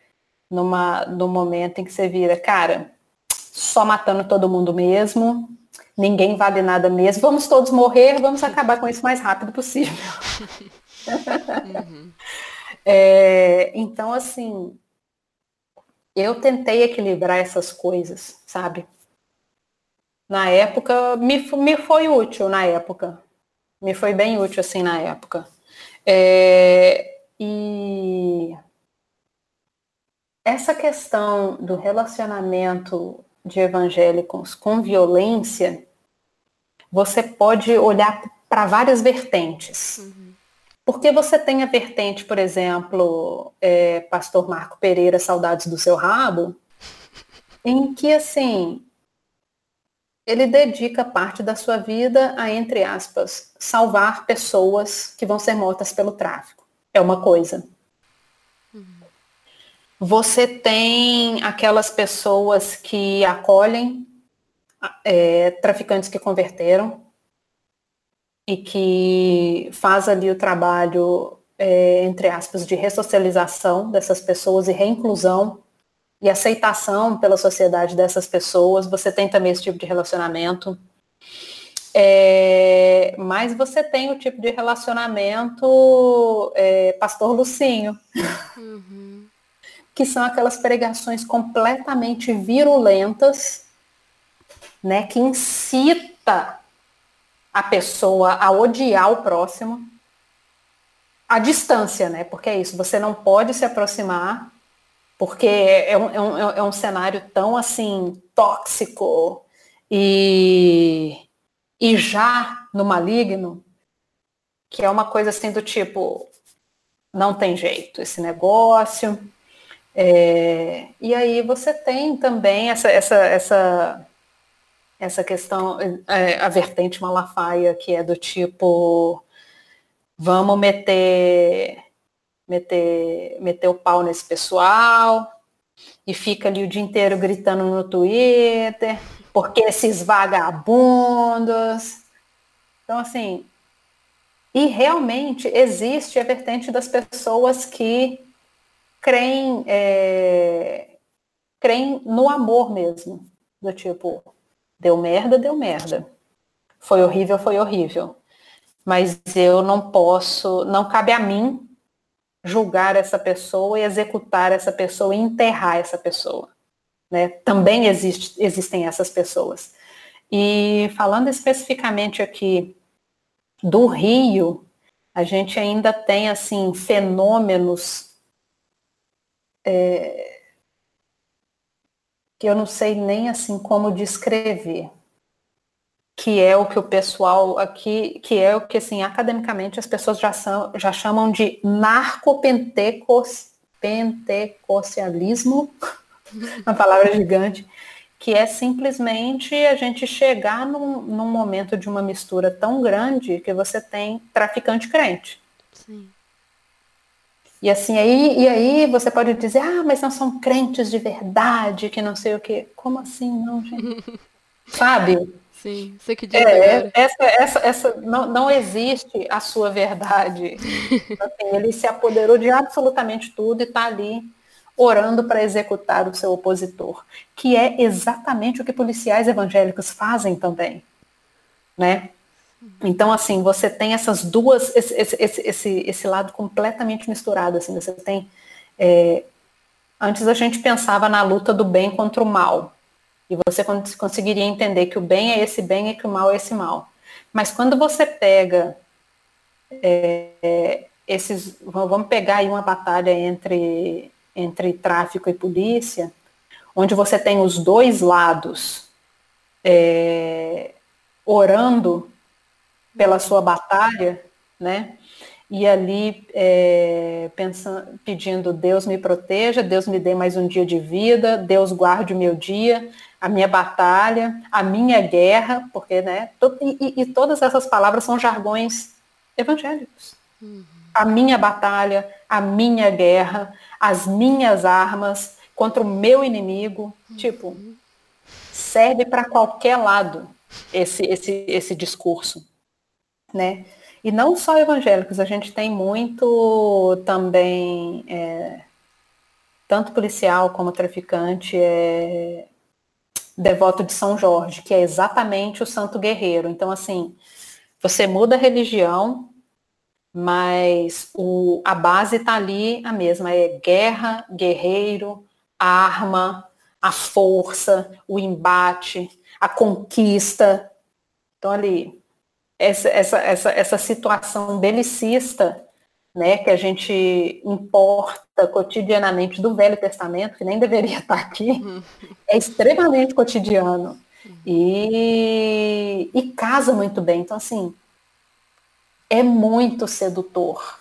numa, num momento em que você vira, cara, só matando todo mundo mesmo, ninguém vale nada mesmo, vamos todos morrer, vamos acabar com isso o mais rápido possível. uhum. é, então, assim, eu tentei equilibrar essas coisas, sabe? Na época, me, me foi útil na época me foi bem útil assim na época. É, e essa questão do relacionamento de evangélicos com violência, você pode olhar para várias vertentes. Uhum. Porque você tem a vertente, por exemplo, é, Pastor Marco Pereira, Saudades do Seu Rabo, em que, assim, ele dedica parte da sua vida a, entre aspas, salvar pessoas que vão ser mortas pelo tráfico. É uma coisa. Você tem aquelas pessoas que acolhem é, traficantes que converteram e que faz ali o trabalho, é, entre aspas, de ressocialização dessas pessoas e reinclusão e aceitação pela sociedade dessas pessoas. Você tem também esse tipo de relacionamento. É, mas você tem o tipo de relacionamento é, pastor Lucinho, uhum. que são aquelas pregações completamente virulentas, né, que incita a pessoa a odiar o próximo à distância, né? Porque é isso, você não pode se aproximar porque é um, é um, é um cenário tão assim tóxico e, e já no maligno que é uma coisa assim do tipo não tem jeito esse negócio. É, e aí você tem também essa essa essa essa questão é, a vertente malafaia que é do tipo vamos meter meter, meter o pau nesse pessoal e fica ali o dia inteiro gritando no Twitter, porque esses vagabundos. Então, assim, e realmente existe a vertente das pessoas que creem, é, creem no amor mesmo. Do tipo, deu merda, deu merda. Foi horrível, foi horrível. Mas eu não posso, não cabe a mim julgar essa pessoa e executar essa pessoa e enterrar essa pessoa. Né? Também existe, existem essas pessoas. E falando especificamente aqui do Rio, a gente ainda tem assim fenômenos é, que eu não sei nem assim como descrever que é o que o pessoal aqui, que é o que assim, academicamente as pessoas já, são, já chamam de narcopentecostalismo, uma palavra gigante, que é simplesmente a gente chegar num, num, momento de uma mistura tão grande que você tem traficante crente. Sim. E assim, aí, e aí você pode dizer, ah, mas não são crentes de verdade, que não sei o quê. Como assim, não, gente? Sabe? Sim, você que diz é. Essa, essa, essa, não, não existe a sua verdade. assim, ele se apoderou de absolutamente tudo e está ali orando para executar o seu opositor, que é exatamente o que policiais evangélicos fazem também, né? Então, assim, você tem essas duas, esse, esse, esse, esse lado completamente misturado, assim, você tem, é, antes a gente pensava na luta do bem contra o mal, e você conseguiria entender que o bem é esse bem e que o mal é esse mal. Mas quando você pega é, esses, vamos pegar aí uma batalha entre, entre tráfico e polícia, onde você tem os dois lados é, orando pela sua batalha, né? E ali é, pensando, pedindo Deus me proteja, Deus me dê mais um dia de vida, Deus guarde o meu dia, a minha batalha, a minha guerra, porque, né? e, e, todas essas palavras são jargões evangélicos. Uhum. A minha batalha, a minha guerra, as minhas armas contra o meu inimigo, uhum. tipo, serve para qualquer lado esse, esse, esse discurso né? E não só evangélicos, a gente tem muito também, é, tanto policial como traficante, é, devoto de São Jorge, que é exatamente o santo guerreiro. Então, assim, você muda a religião, mas o, a base está ali a mesma, é guerra, guerreiro, arma, a força, o embate, a conquista. Então ali, essa, essa, essa, essa situação belicista né, que a gente importa cotidianamente do Velho Testamento, que nem deveria estar aqui, uhum. é extremamente cotidiano. E, e casa muito bem. Então, assim, é muito sedutor.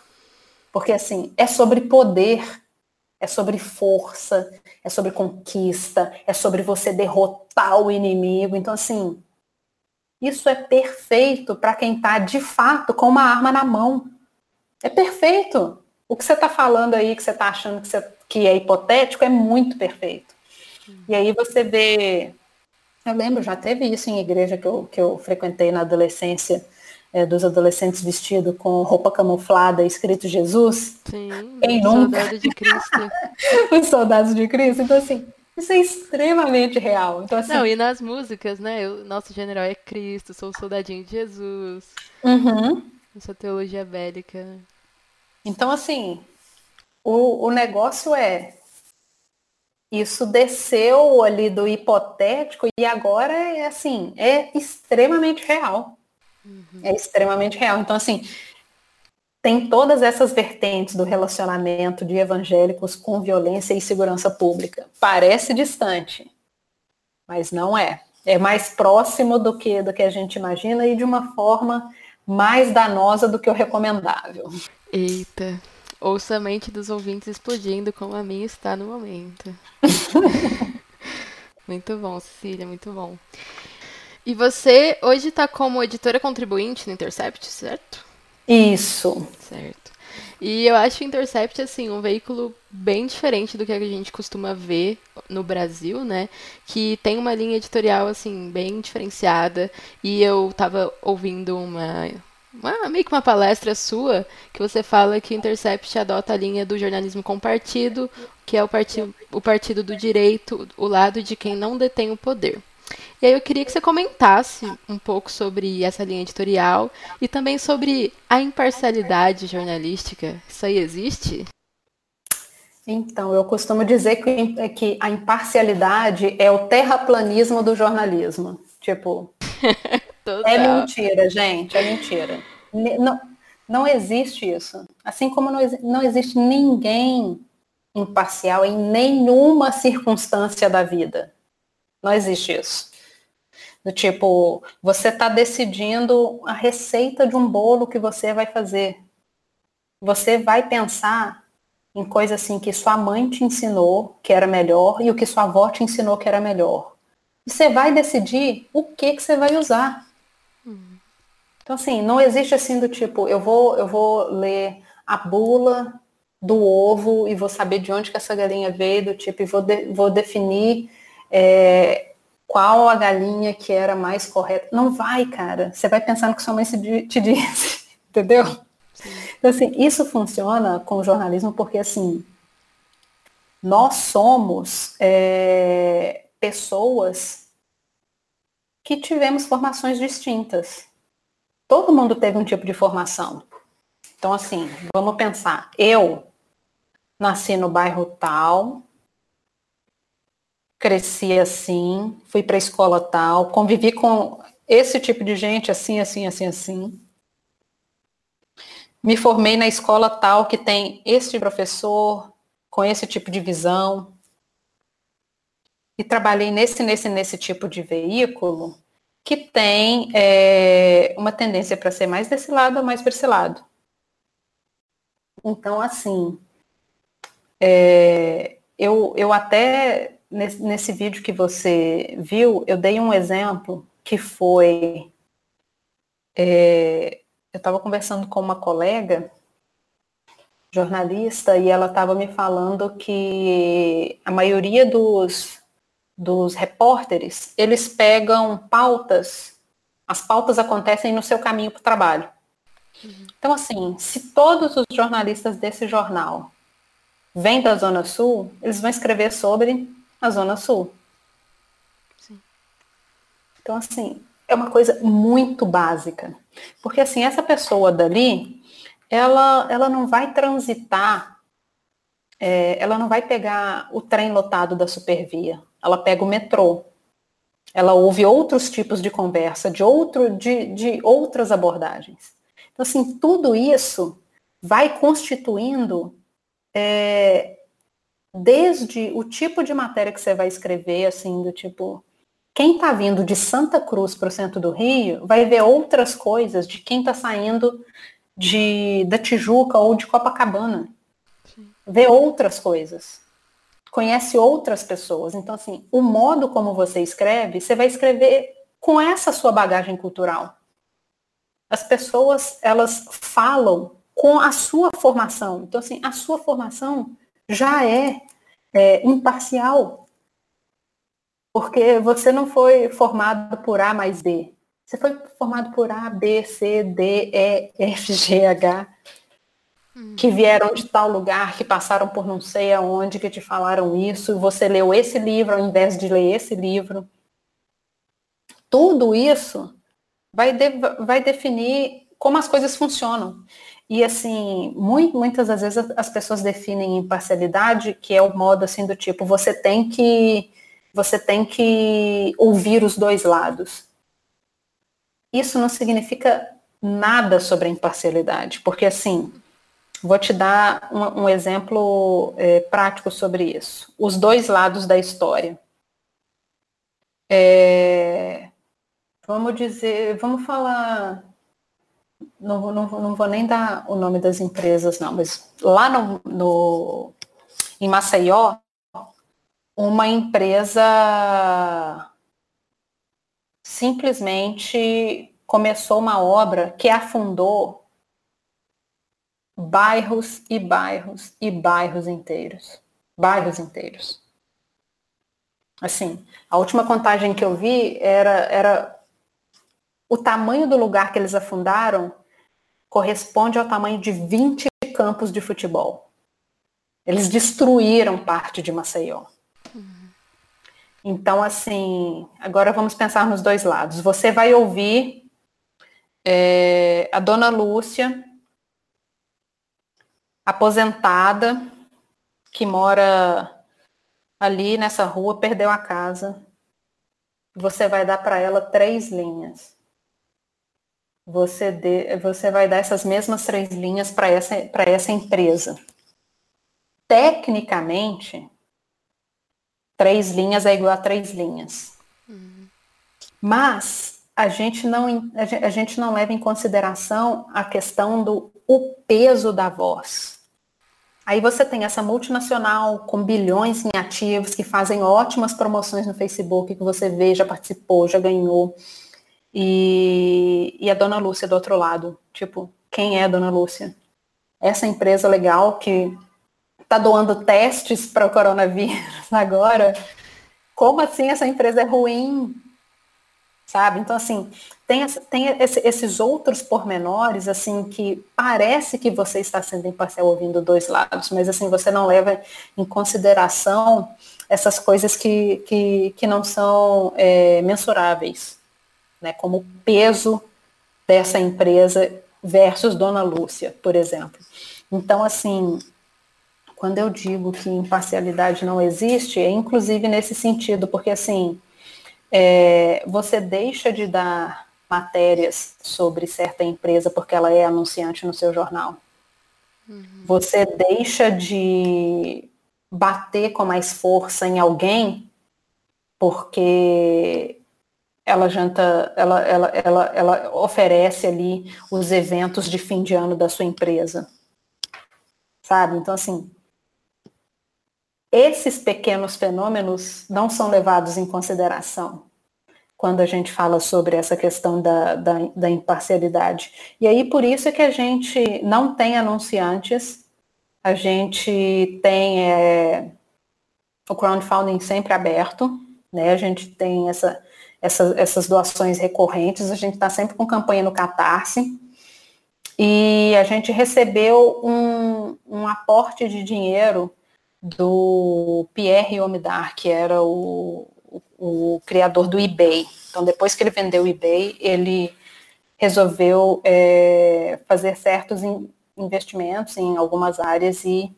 Porque, assim, é sobre poder, é sobre força, é sobre conquista, é sobre você derrotar o inimigo. Então, assim, isso é perfeito para quem está de fato com uma arma na mão. É perfeito. O que você está falando aí, que você está achando que, você, que é hipotético, é muito perfeito. E aí você vê. Eu lembro, já teve isso em igreja que eu, que eu frequentei na adolescência, é, dos adolescentes vestidos com roupa camuflada, escrito Jesus. Sim, Quem nunca? Soldado de Cristo. Os soldados de Cristo. Então, assim, isso é extremamente real. Então, assim... Não, e nas músicas, né? O nosso general é Cristo, sou o soldadinho de Jesus. Uhum. Essa teologia bélica. Então, assim, o, o negócio é. Isso desceu ali do hipotético e agora é assim, é extremamente real. Uhum. É extremamente real. Então, assim, tem todas essas vertentes do relacionamento de evangélicos com violência e segurança pública. Parece distante, mas não é. É mais próximo do que, do que a gente imagina e de uma forma mais danosa do que o recomendável. Eita, ouça a mente dos ouvintes explodindo como a minha está no momento. muito bom, Cecília, muito bom. E você hoje está como editora contribuinte no Intercept, certo? Isso. Certo. E eu acho o Intercept, assim, um veículo bem diferente do que a gente costuma ver no Brasil, né? Que tem uma linha editorial, assim, bem diferenciada. E eu tava ouvindo uma, uma, meio que uma palestra sua, que você fala que o Intercept adota a linha do jornalismo compartido, que é o partido, o partido do direito, o lado de quem não detém o poder. E aí eu queria que você comentasse um pouco sobre essa linha editorial e também sobre a imparcialidade jornalística. Isso aí existe? Então, eu costumo dizer que, que a imparcialidade é o terraplanismo do jornalismo. Tipo, é mentira, gente, é mentira. Não, não existe isso. Assim como não, não existe ninguém imparcial em nenhuma circunstância da vida. Não existe isso. Do tipo, você está decidindo a receita de um bolo que você vai fazer. Você vai pensar em coisa assim que sua mãe te ensinou que era melhor e o que sua avó te ensinou que era melhor. E você vai decidir o que, que você vai usar. Então, assim, não existe assim do tipo, eu vou, eu vou ler a bula do ovo e vou saber de onde que essa galinha veio, do tipo, e vou, de, vou definir é, qual a galinha que era mais correta. Não vai, cara. Você vai pensando que sua mãe te disse, entendeu? Então, assim, isso funciona com o jornalismo porque, assim, nós somos é, pessoas que tivemos formações distintas. Todo mundo teve um tipo de formação. Então, assim, vamos pensar. Eu nasci no bairro tal, cresci assim, fui para a escola tal, convivi com esse tipo de gente assim, assim, assim, assim. Me formei na escola tal que tem esse professor com esse tipo de visão. E trabalhei nesse, nesse, nesse tipo de veículo que tem é, uma tendência para ser mais desse lado ou mais para esse lado. Então, assim, é, eu, eu até nesse, nesse vídeo que você viu, eu dei um exemplo que foi. É, eu estava conversando com uma colega jornalista e ela estava me falando que a maioria dos, dos repórteres, eles pegam pautas, as pautas acontecem no seu caminho para o trabalho. Uhum. Então, assim, se todos os jornalistas desse jornal vêm da Zona Sul, eles vão escrever sobre na Zona Sul. Sim. Então, assim, é uma coisa muito básica. Porque, assim, essa pessoa dali, ela, ela não vai transitar, é, ela não vai pegar o trem lotado da supervia. Ela pega o metrô. Ela ouve outros tipos de conversa, de, outro, de, de outras abordagens. Então, assim, tudo isso vai constituindo é, desde o tipo de matéria que você vai escrever, assim, do tipo, quem está vindo de Santa Cruz para o centro do Rio vai ver outras coisas de quem está saindo de da Tijuca ou de Copacabana. Vê outras coisas. Conhece outras pessoas. Então, assim, o modo como você escreve, você vai escrever com essa sua bagagem cultural. As pessoas, elas falam com a sua formação. Então, assim, a sua formação já é, é imparcial. Porque você não foi formado por A mais B. Você foi formado por A, B, C, D, E, F, G, H, hum. que vieram de tal lugar, que passaram por não sei aonde, que te falaram isso, você leu esse livro ao invés de ler esse livro. Tudo isso vai, de, vai definir como as coisas funcionam. E assim, muito, muitas das vezes as pessoas definem imparcialidade, que é o modo assim do tipo, você tem que você tem que ouvir os dois lados. Isso não significa nada sobre a imparcialidade, porque assim, vou te dar um, um exemplo é, prático sobre isso. Os dois lados da história. É, vamos dizer, vamos falar não, não, não vou nem dar o nome das empresas, não, mas lá no, no em Maceió, uma empresa simplesmente começou uma obra que afundou bairros e bairros e bairros inteiros. Bairros inteiros. Assim, a última contagem que eu vi era, era o tamanho do lugar que eles afundaram corresponde ao tamanho de 20 campos de futebol. Eles destruíram parte de Maceió. Então, assim, agora vamos pensar nos dois lados. Você vai ouvir é, a dona Lúcia, aposentada, que mora ali nessa rua, perdeu a casa. Você vai dar para ela três linhas você, de, você vai dar essas mesmas três linhas para essa, essa empresa. Tecnicamente, três linhas é igual a três linhas. Uhum. Mas a gente, não, a gente não leva em consideração a questão do o peso da voz. Aí você tem essa multinacional com bilhões em ativos que fazem ótimas promoções no Facebook, que você vê, já participou, já ganhou e, e a dona Lúcia do outro lado. Tipo, quem é a dona Lúcia? Essa empresa legal que está doando testes para o coronavírus agora. Como assim essa empresa é ruim? Sabe? Então, assim, tem, tem esse, esses outros pormenores, assim, que parece que você está sendo imparcial ouvindo dois lados, mas, assim, você não leva em consideração essas coisas que, que, que não são é, mensuráveis, né? Como o peso dessa empresa versus Dona Lúcia, por exemplo. Então, assim, quando eu digo que imparcialidade não existe, é inclusive nesse sentido, porque assim, é, você deixa de dar matérias sobre certa empresa porque ela é anunciante no seu jornal. Uhum. Você deixa de bater com mais força em alguém porque ela janta, ela, ela, ela, ela oferece ali os eventos de fim de ano da sua empresa. Sabe? Então, assim, esses pequenos fenômenos não são levados em consideração quando a gente fala sobre essa questão da, da, da imparcialidade. E aí, por isso é que a gente não tem anunciantes, a gente tem é, o crowdfunding sempre aberto, né? A gente tem essa, essa, essas doações recorrentes, a gente está sempre com campanha no Catarse. E a gente recebeu um, um aporte de dinheiro do Pierre Omidar, que era o, o, o, criador do eBay. Então, depois que ele vendeu o eBay, ele resolveu é, fazer certos in, investimentos em algumas áreas e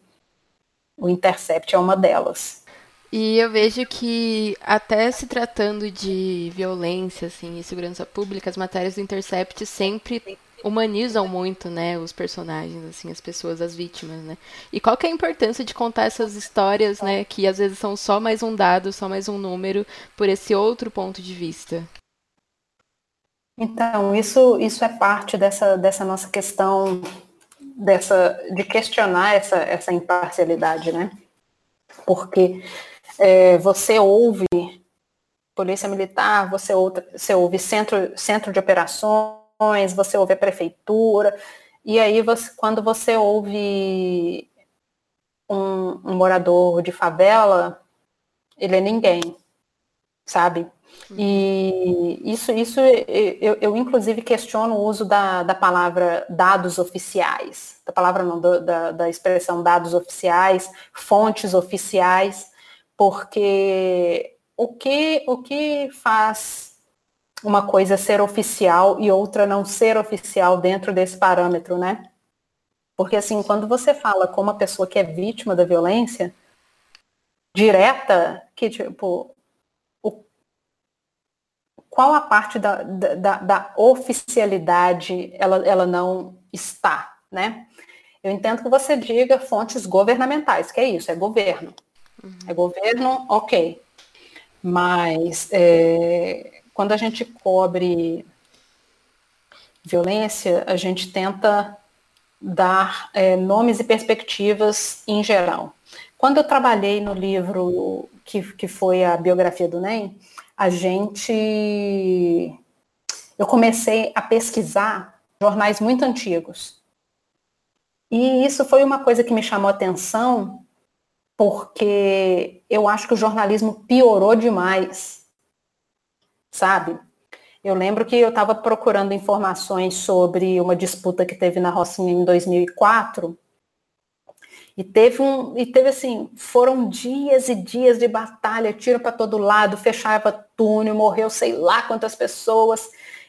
o Intercept é uma delas. E eu vejo que até se tratando de violência assim, e segurança pública, as matérias do Intercept sempre humanizam muito, né, os personagens, assim, as pessoas, as vítimas, né? E qual que é a importância de contar essas histórias, né, que às vezes são só mais um dado, só mais um número, por esse outro ponto de vista? Então, isso, isso é parte dessa, dessa nossa questão dessa, de questionar essa, essa imparcialidade, né? Porque é, você ouve polícia militar, você ouve, você ouve centro, centro de operações, você ouve a prefeitura, e aí você, quando você ouve um, um morador de favela, ele é ninguém, sabe? E isso, isso eu, eu, inclusive questiono o uso da, da palavra dados oficiais, da palavra não, da, da expressão dados oficiais, fontes oficiais, porque o que, o que faz uma coisa ser oficial e outra não ser oficial dentro desse parâmetro, né? Porque assim, quando você fala com uma pessoa que é vítima da violência direta, que tipo, o, qual a parte da, da, da oficialidade ela, ela não está, né? Eu entendo que você diga fontes governamentais, que é isso, é governo. Uhum. É governo, ok. Mas é, quando a gente cobre violência, a gente tenta dar é, nomes e perspectivas em geral. Quando eu trabalhei no livro que, que foi a biografia do NEM, a gente. Eu comecei a pesquisar jornais muito antigos. E isso foi uma coisa que me chamou a atenção, porque eu acho que o jornalismo piorou demais, sabe? Eu lembro que eu estava procurando informações sobre uma disputa que teve na Rocinha em 2004 e teve um e teve assim foram dias e dias de batalha, tiro para todo lado, fechava túnel, morreu sei lá quantas pessoas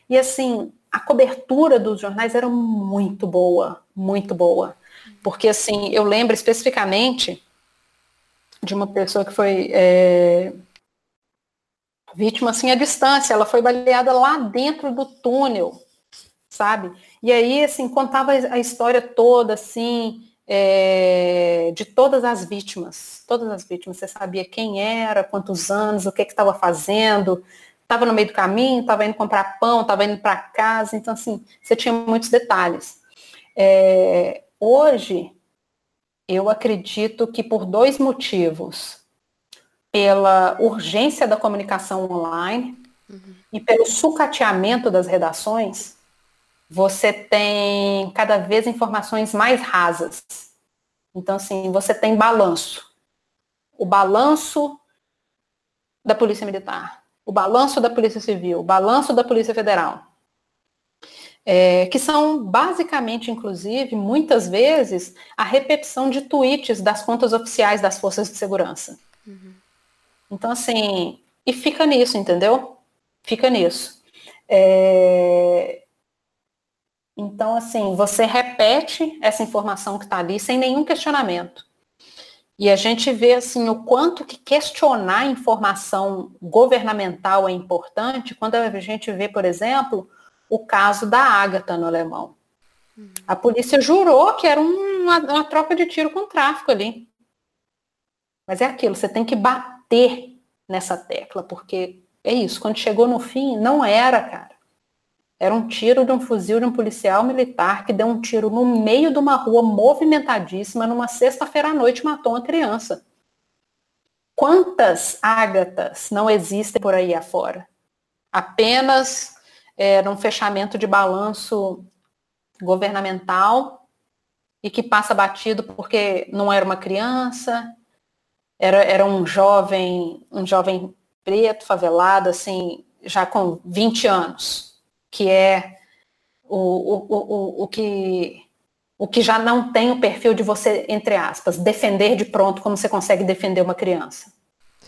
e assim a cobertura dos jornais era muito boa, muito boa, porque assim eu lembro especificamente de uma pessoa que foi é, vítima assim à distância, ela foi baleada lá dentro do túnel, sabe? E aí, assim, contava a história toda, assim, é, de todas as vítimas, todas as vítimas, você sabia quem era, quantos anos, o que estava fazendo, estava no meio do caminho, estava indo comprar pão, estava indo para casa, então assim, você tinha muitos detalhes. É, hoje, eu acredito que por dois motivos. Pela urgência da comunicação online uhum. e pelo sucateamento das redações, você tem cada vez informações mais rasas. Então, assim, você tem balanço. O balanço da Polícia Militar, o balanço da Polícia Civil, o balanço da Polícia Federal. É, que são basicamente, inclusive, muitas vezes, a repetição de tweets das contas oficiais das forças de segurança. Uhum. Então, assim, e fica nisso, entendeu? Fica nisso. É... Então, assim, você repete essa informação que está ali sem nenhum questionamento. E a gente vê, assim, o quanto que questionar informação governamental é importante quando a gente vê, por exemplo, o caso da Ágata no Alemão. A polícia jurou que era uma, uma troca de tiro com tráfico ali. Mas é aquilo, você tem que bater nessa tecla, porque é isso, quando chegou no fim, não era, cara. Era um tiro de um fuzil de um policial militar que deu um tiro no meio de uma rua movimentadíssima numa sexta-feira à noite matou uma criança. Quantas ágatas não existem por aí afora? Apenas era um fechamento de balanço governamental e que passa batido porque não era uma criança, era, era um jovem, um jovem preto, favelado, assim, já com 20 anos, que é o, o, o, o, que, o que já não tem o perfil de você, entre aspas, defender de pronto como você consegue defender uma criança.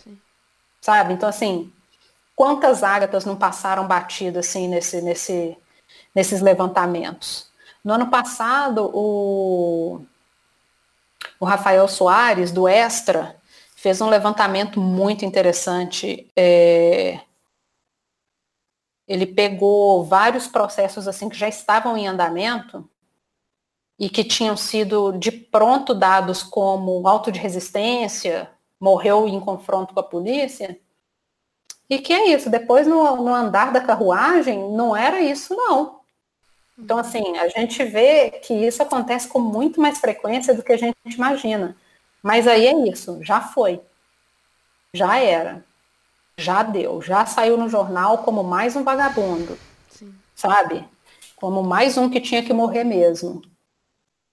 Sim. Sabe? Então, assim, quantas ágatas não passaram batidas assim nesse, nesse, nesses levantamentos? No ano passado, o, o Rafael Soares, do Extra, fez um levantamento muito interessante. É, ele pegou vários processos assim que já estavam em andamento e que tinham sido de pronto dados como auto de resistência, morreu em confronto com a polícia. E que é isso, depois no, no andar da carruagem, não era isso não. Então, assim, a gente vê que isso acontece com muito mais frequência do que a gente imagina. Mas aí é isso, já foi. Já era. Já deu. Já saiu no jornal como mais um vagabundo. Sim. Sabe? Como mais um que tinha que morrer mesmo.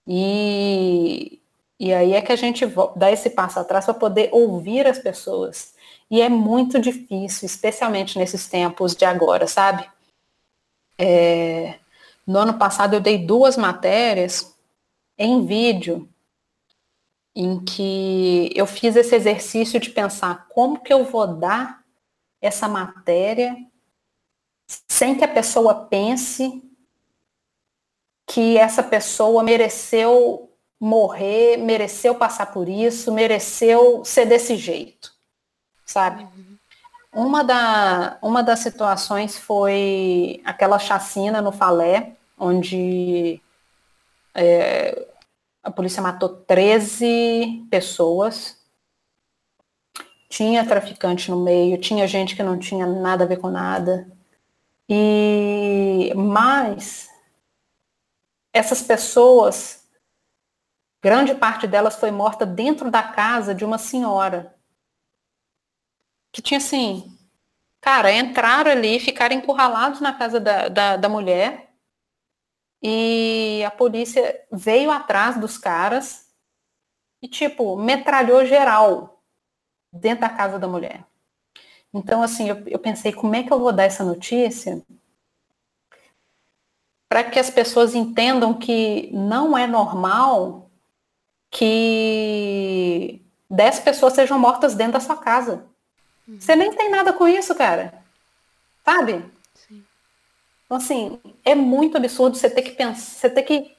E, e aí é que a gente dá esse passo atrás para poder ouvir as pessoas. E é muito difícil, especialmente nesses tempos de agora, sabe? É, no ano passado eu dei duas matérias em vídeo em que eu fiz esse exercício de pensar como que eu vou dar essa matéria sem que a pessoa pense que essa pessoa mereceu morrer, mereceu passar por isso, mereceu ser desse jeito, sabe? Uhum. Uma, da, uma das situações foi aquela chacina no Falé, onde é, a polícia matou 13 pessoas. Tinha traficante no meio, tinha gente que não tinha nada a ver com nada. E mas essas pessoas, grande parte delas foi morta dentro da casa de uma senhora. Que tinha assim, cara, entraram ali, ficaram encurralados na casa da, da, da mulher, e a polícia veio atrás dos caras e, tipo, metralhou geral dentro da casa da mulher. Então, assim, eu, eu pensei, como é que eu vou dar essa notícia para que as pessoas entendam que não é normal que 10 pessoas sejam mortas dentro da sua casa. Uhum. Você nem tem nada com isso, cara. Sabe? Então, assim, é muito absurdo você ter que pensar, você ter que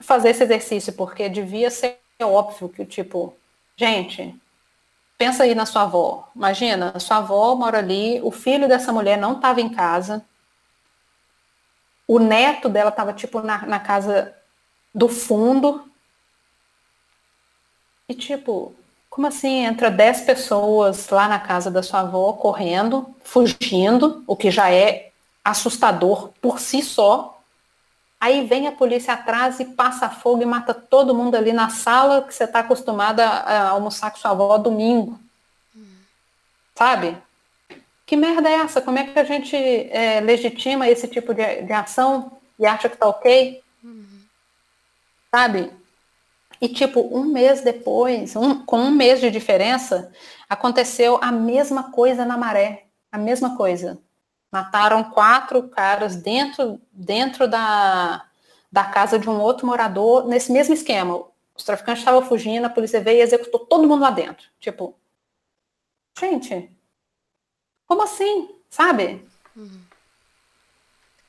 fazer esse exercício, porque devia ser óbvio que, tipo, gente, pensa aí na sua avó. Imagina, sua avó mora ali, o filho dessa mulher não estava em casa, o neto dela estava, tipo, na, na casa do fundo. E, tipo, como assim entra 10 pessoas lá na casa da sua avó correndo, fugindo, o que já é assustador por si só. Aí vem a polícia atrás e passa fogo e mata todo mundo ali na sala que você está acostumada a almoçar com sua avó domingo. Sabe? Que merda é essa? Como é que a gente é, legitima esse tipo de, de, ação e acha que tá ok? Sabe? E tipo, um mês depois, um, com um mês de diferença, aconteceu a mesma coisa na maré. A mesma coisa. Mataram quatro caras dentro, dentro da, da casa de um outro morador, nesse mesmo esquema. Os traficantes estavam fugindo, a polícia veio e executou todo mundo lá dentro. Tipo, gente, como assim? Sabe? Uhum.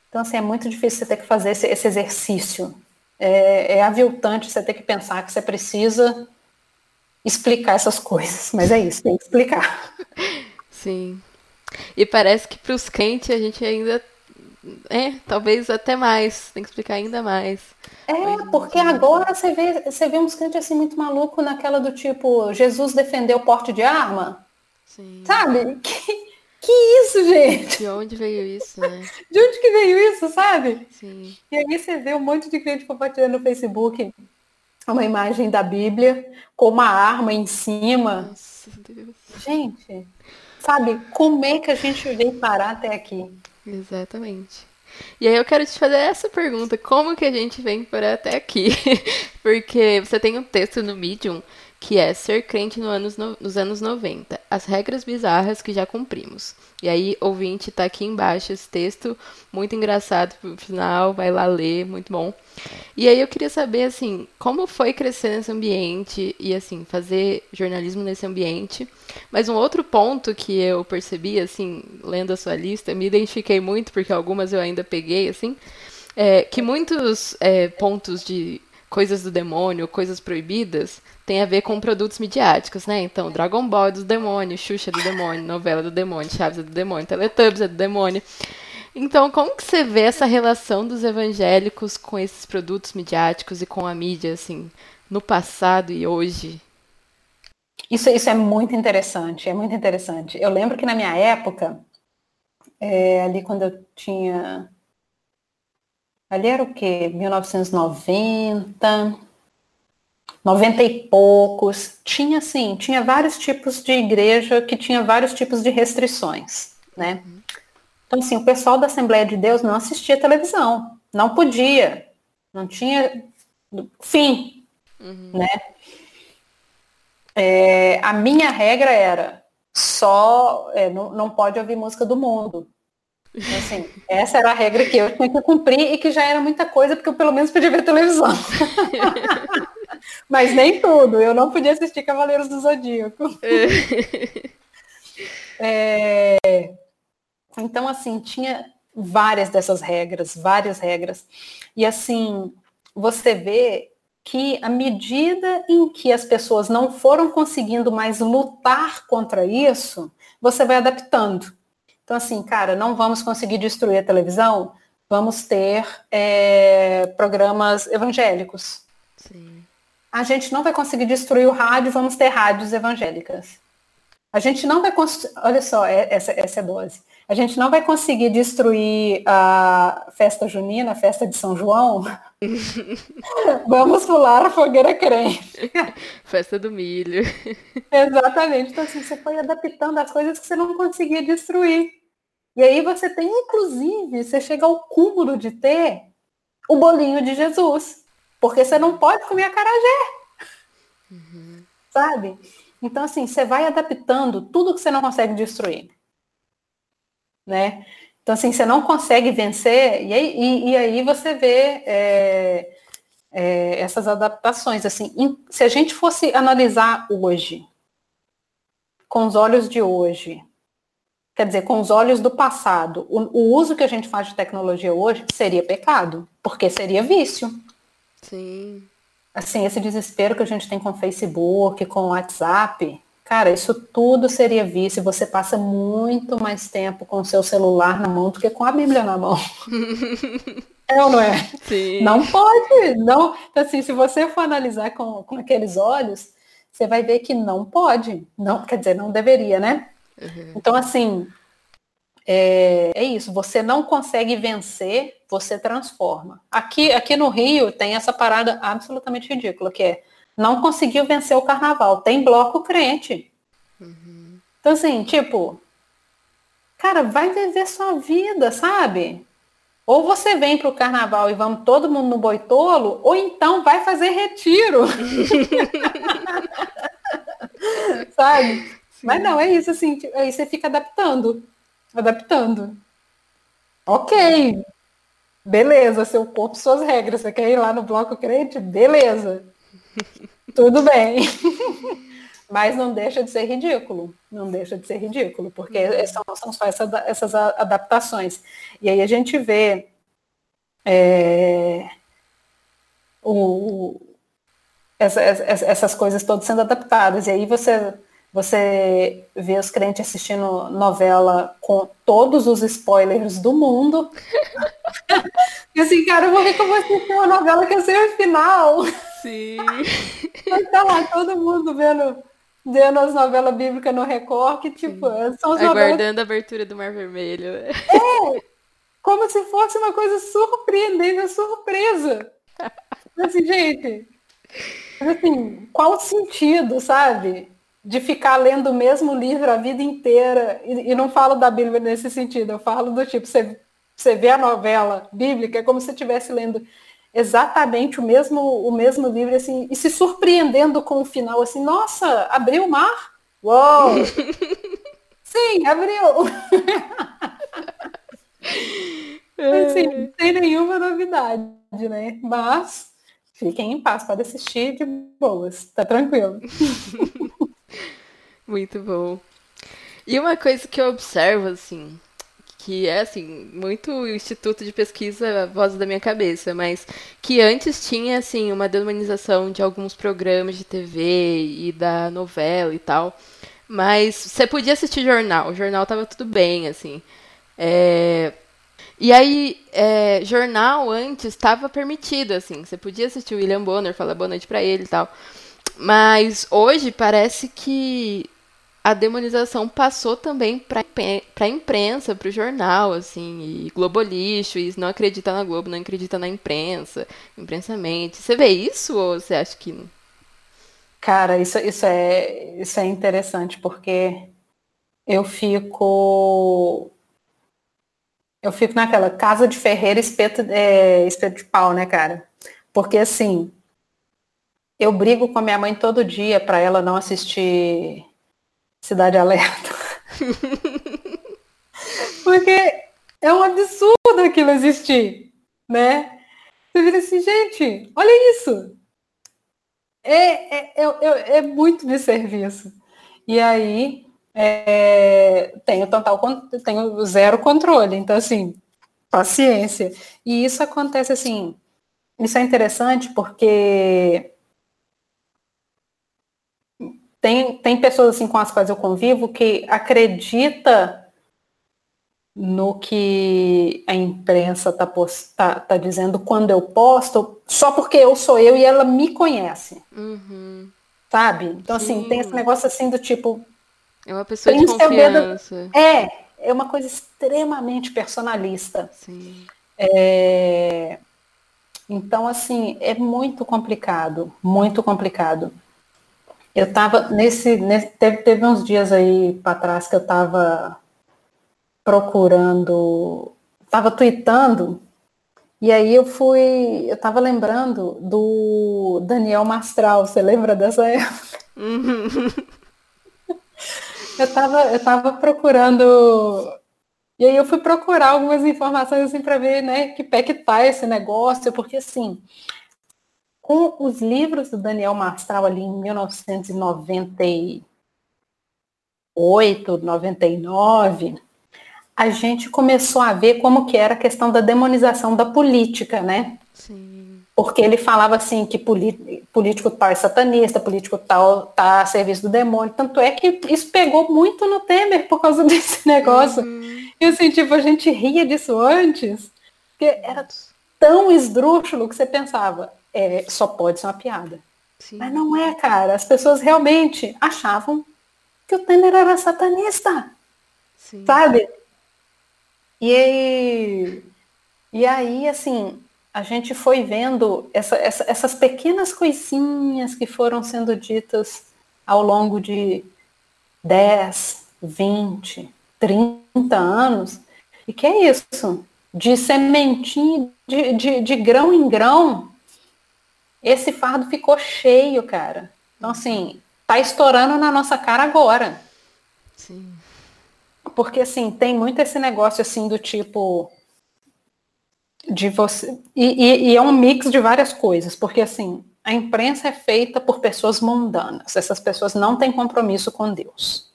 Então, assim, é muito difícil você ter que fazer esse, esse exercício. É, é aviltante você ter que pensar que você precisa explicar essas coisas. Mas é isso, tem que explicar. Sim. E parece que para os crentes a gente ainda. É, talvez até mais. Tem que explicar ainda mais. É, porque agora você vê, você vê uns crentes assim muito maluco naquela do tipo, Jesus defendeu o porte de arma. Sim. Sabe? Que, que isso, gente? De onde veio isso, né? De onde que veio isso, sabe? Sim. E aí você vê um monte de crente compartilhando no Facebook uma imagem da Bíblia com uma arma em cima. Nossa, Deus. Gente, sabe, como é que a gente veio parar até aqui? Exatamente. E aí eu quero te fazer essa pergunta, como que a gente vem parar até aqui? Porque você tem um texto no Medium que é ser crente no anos no, nos anos 90, as regras bizarras que já cumprimos. E aí, ouvinte, tá aqui embaixo esse texto, muito engraçado pro final, vai lá ler, muito bom. E aí eu queria saber, assim, como foi crescer nesse ambiente e, assim, fazer jornalismo nesse ambiente. Mas um outro ponto que eu percebi, assim, lendo a sua lista, me identifiquei muito, porque algumas eu ainda peguei, assim, é, que muitos é, pontos de coisas do demônio, coisas proibidas, tem a ver com produtos midiáticos, né? Então, Dragon Ball é do demônio, Xuxa é do demônio, novela do demônio, Chaves é do demônio, Teletubbies é do demônio. Então, como que você vê essa relação dos evangélicos com esses produtos midiáticos e com a mídia, assim, no passado e hoje? Isso, isso é muito interessante, é muito interessante. Eu lembro que na minha época, é, ali quando eu tinha Ali era o quê? 1990, 90 e poucos. Tinha, assim, tinha vários tipos de igreja que tinha vários tipos de restrições, né? Então, assim, o pessoal da Assembleia de Deus não assistia televisão. Não podia. Não tinha fim, uhum. né? É, a minha regra era só é, não, não pode ouvir música do mundo. Então, assim, essa era a regra que eu tinha que cumprir e que já era muita coisa, porque eu pelo menos podia ver televisão. Mas nem tudo, eu não podia assistir Cavaleiros do Zodíaco. é... Então, assim, tinha várias dessas regras, várias regras. E assim, você vê que à medida em que as pessoas não foram conseguindo mais lutar contra isso, você vai adaptando. Então, assim, cara, não vamos conseguir destruir a televisão, vamos ter é, programas evangélicos. Sim. A gente não vai conseguir destruir o rádio, vamos ter rádios evangélicas. A gente não vai conseguir. Olha só, é, essa, essa é dose. A gente não vai conseguir destruir a festa junina, a festa de São João. Vamos pular a fogueira crente. Festa do milho. Exatamente. Então, assim, você foi adaptando as coisas que você não conseguia destruir. E aí você tem, inclusive, você chega ao cúmulo de ter o bolinho de Jesus. Porque você não pode comer a carajé. Uhum. Sabe? Então, assim, você vai adaptando tudo que você não consegue destruir né? Então, assim, você não consegue vencer, e aí, e, e aí você vê é, é, essas adaptações. Assim, se a gente fosse analisar hoje, com os olhos de hoje, quer dizer, com os olhos do passado, o, o uso que a gente faz de tecnologia hoje seria pecado, porque seria vício. Sim. Assim, esse desespero que a gente tem com o Facebook, com o WhatsApp, Cara, isso tudo seria visto e você passa muito mais tempo com o seu celular na mão do que com a Bíblia na mão. é ou não é? Sim. Não pode. Não, assim, se você for analisar com, com aqueles olhos, você vai ver que não pode. Não, quer dizer, não deveria, né? Uhum. Então, assim, é, é, isso. Você não consegue vencer, você transforma. Aqui, aqui no Rio tem essa parada absolutamente ridícula, que é não conseguiu vencer o carnaval. Tem bloco crente. Uhum. Então, assim, tipo, cara, vai viver sua vida, sabe? ou você vem para o carnaval e vamos todo mundo no boitolo, ou então vai fazer retiro. Sabe? Sim. Mas não, é isso, assim, aí você fica adaptando. Adaptando. Ok. Beleza, seu corpo, suas regras. Você quer ir lá no bloco crente? Beleza. Tudo bem. Mas não deixa de ser ridículo. Não deixa de ser ridículo, porque uhum. são, são só essa, essas adaptações. E aí a gente vê é, o, essa, essa, essas coisas todas sendo adaptadas. E aí você você vê os crentes assistindo novela com todos os spoilers do mundo. e assim, cara, eu vou ver como assistir uma novela que é sem o final. Sim. Vai tá lá todo mundo vendo, vendo as novelas bíblicas no Record, que tipo, Sim. são as Aguardando novelas... a abertura do Mar Vermelho. É, como se fosse uma coisa surpreendente, surpresa. Assim, gente, assim, qual o sentido, sabe? de ficar lendo o mesmo livro a vida inteira, e, e, não falo da Bíblia nesse sentido, eu falo do tipo, você, você vê a novela bíblica, é como se estivesse lendo exatamente o mesmo, o mesmo livro, assim, e se surpreendendo com o final, assim, nossa, abriu o mar? Uou! Sim, abriu! assim, sem nenhuma novidade, né? Mas fiquem em paz, pode assistir de boas, tá tranquilo. Muito bom. E uma coisa que eu observo, assim, que é, assim, muito instituto de pesquisa voz da minha cabeça, mas que antes tinha, assim, uma demonização de alguns programas de TV e da novela e tal. Mas você podia assistir jornal, o jornal tava tudo bem, assim. É... E aí, é, jornal antes estava permitido, assim. Você podia assistir o William Bonner, falar boa noite pra ele e tal. Mas hoje parece que a demonização passou também para a imprensa, para o jornal, assim, e Globolixo, e não acredita na Globo, não acredita na imprensa, imprensamente. Você vê isso ou você acha que? Cara, isso, isso, é, isso é interessante, porque eu fico. Eu fico naquela casa de ferreira espeto, é, espeto de pau, né, cara? Porque assim, eu brigo com a minha mãe todo dia para ela não assistir Cidade Alerta. Porque é um absurdo aquilo existir, né? Você vira assim, gente, olha isso. É, é, é, é muito de serviço. E aí é, tenho total tenho zero controle. Então, assim, paciência. E isso acontece assim. Isso é interessante porque tem, tem pessoas assim com as quais eu convivo que acredita no que a imprensa está tá, tá dizendo quando eu posto, só porque eu sou eu e ela me conhece. Uhum. Sabe? Então, Sim. assim, tem esse negócio assim do tipo. É uma pessoa de confiança. É, é uma coisa extremamente personalista. Sim. É... Então, assim, é muito complicado, muito complicado. Eu estava nesse, nesse teve, teve uns dias aí para trás que eu estava procurando, estava tweetando, e aí eu fui, eu estava lembrando do Daniel Mastral, você lembra dessa época? Uhum. eu estava eu tava procurando, e aí eu fui procurar algumas informações assim para ver, né, que pé que tá esse negócio, porque assim, com os livros do Daniel Mastral ali em 1998, 99, a gente começou a ver como que era a questão da demonização da política, né? Sim. Porque ele falava assim que político tal é satanista, político tal está a serviço do demônio. Tanto é que isso pegou muito no Temer por causa desse negócio. Uhum. E assim, tipo, a gente ria disso antes, porque era tão esdrúxulo que você pensava, é, só pode ser uma piada. Sim. Mas não é, cara. As pessoas realmente achavam que o Temer era satanista. Sim. Sabe? E aí, e aí, assim, a gente foi vendo essa, essa, essas pequenas coisinhas que foram sendo ditas ao longo de 10, 20, 30 anos. E que é isso? de sementinha, de, de, de grão em grão, esse fardo ficou cheio, cara. Então, assim, tá estourando na nossa cara agora. Sim. Porque, assim, tem muito esse negócio, assim, do tipo de você e, e, e, é um mix de várias coisas, porque assim a imprensa é feita por pessoas mundanas. Essas pessoas não têm compromisso com Deus.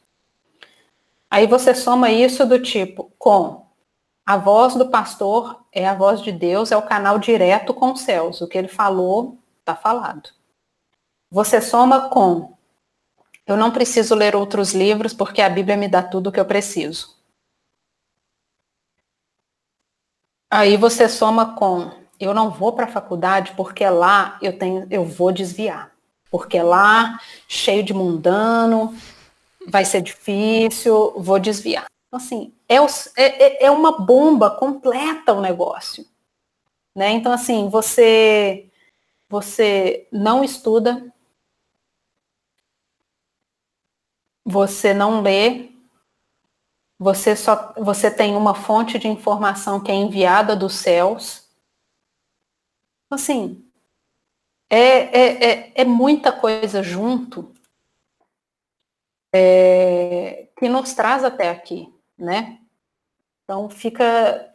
Aí você soma isso do tipo com a voz do pastor é a voz de Deus, é o canal direto com os céus. O que ele falou está falado. Você soma com eu não preciso ler outros livros porque a Bíblia me dá tudo o que eu preciso. Aí você soma com eu não vou para a faculdade porque lá eu tenho eu vou desviar. Porque lá cheio de mundano, vai ser difícil, vou desviar. Então, assim, é, é, é uma bomba completa o negócio. Né? Então, assim, você você não estuda, você não lê, você só você tem uma fonte de informação que é enviada dos céus. Assim, é, é, é, é muita coisa junto é, que nos traz até aqui, né? Então fica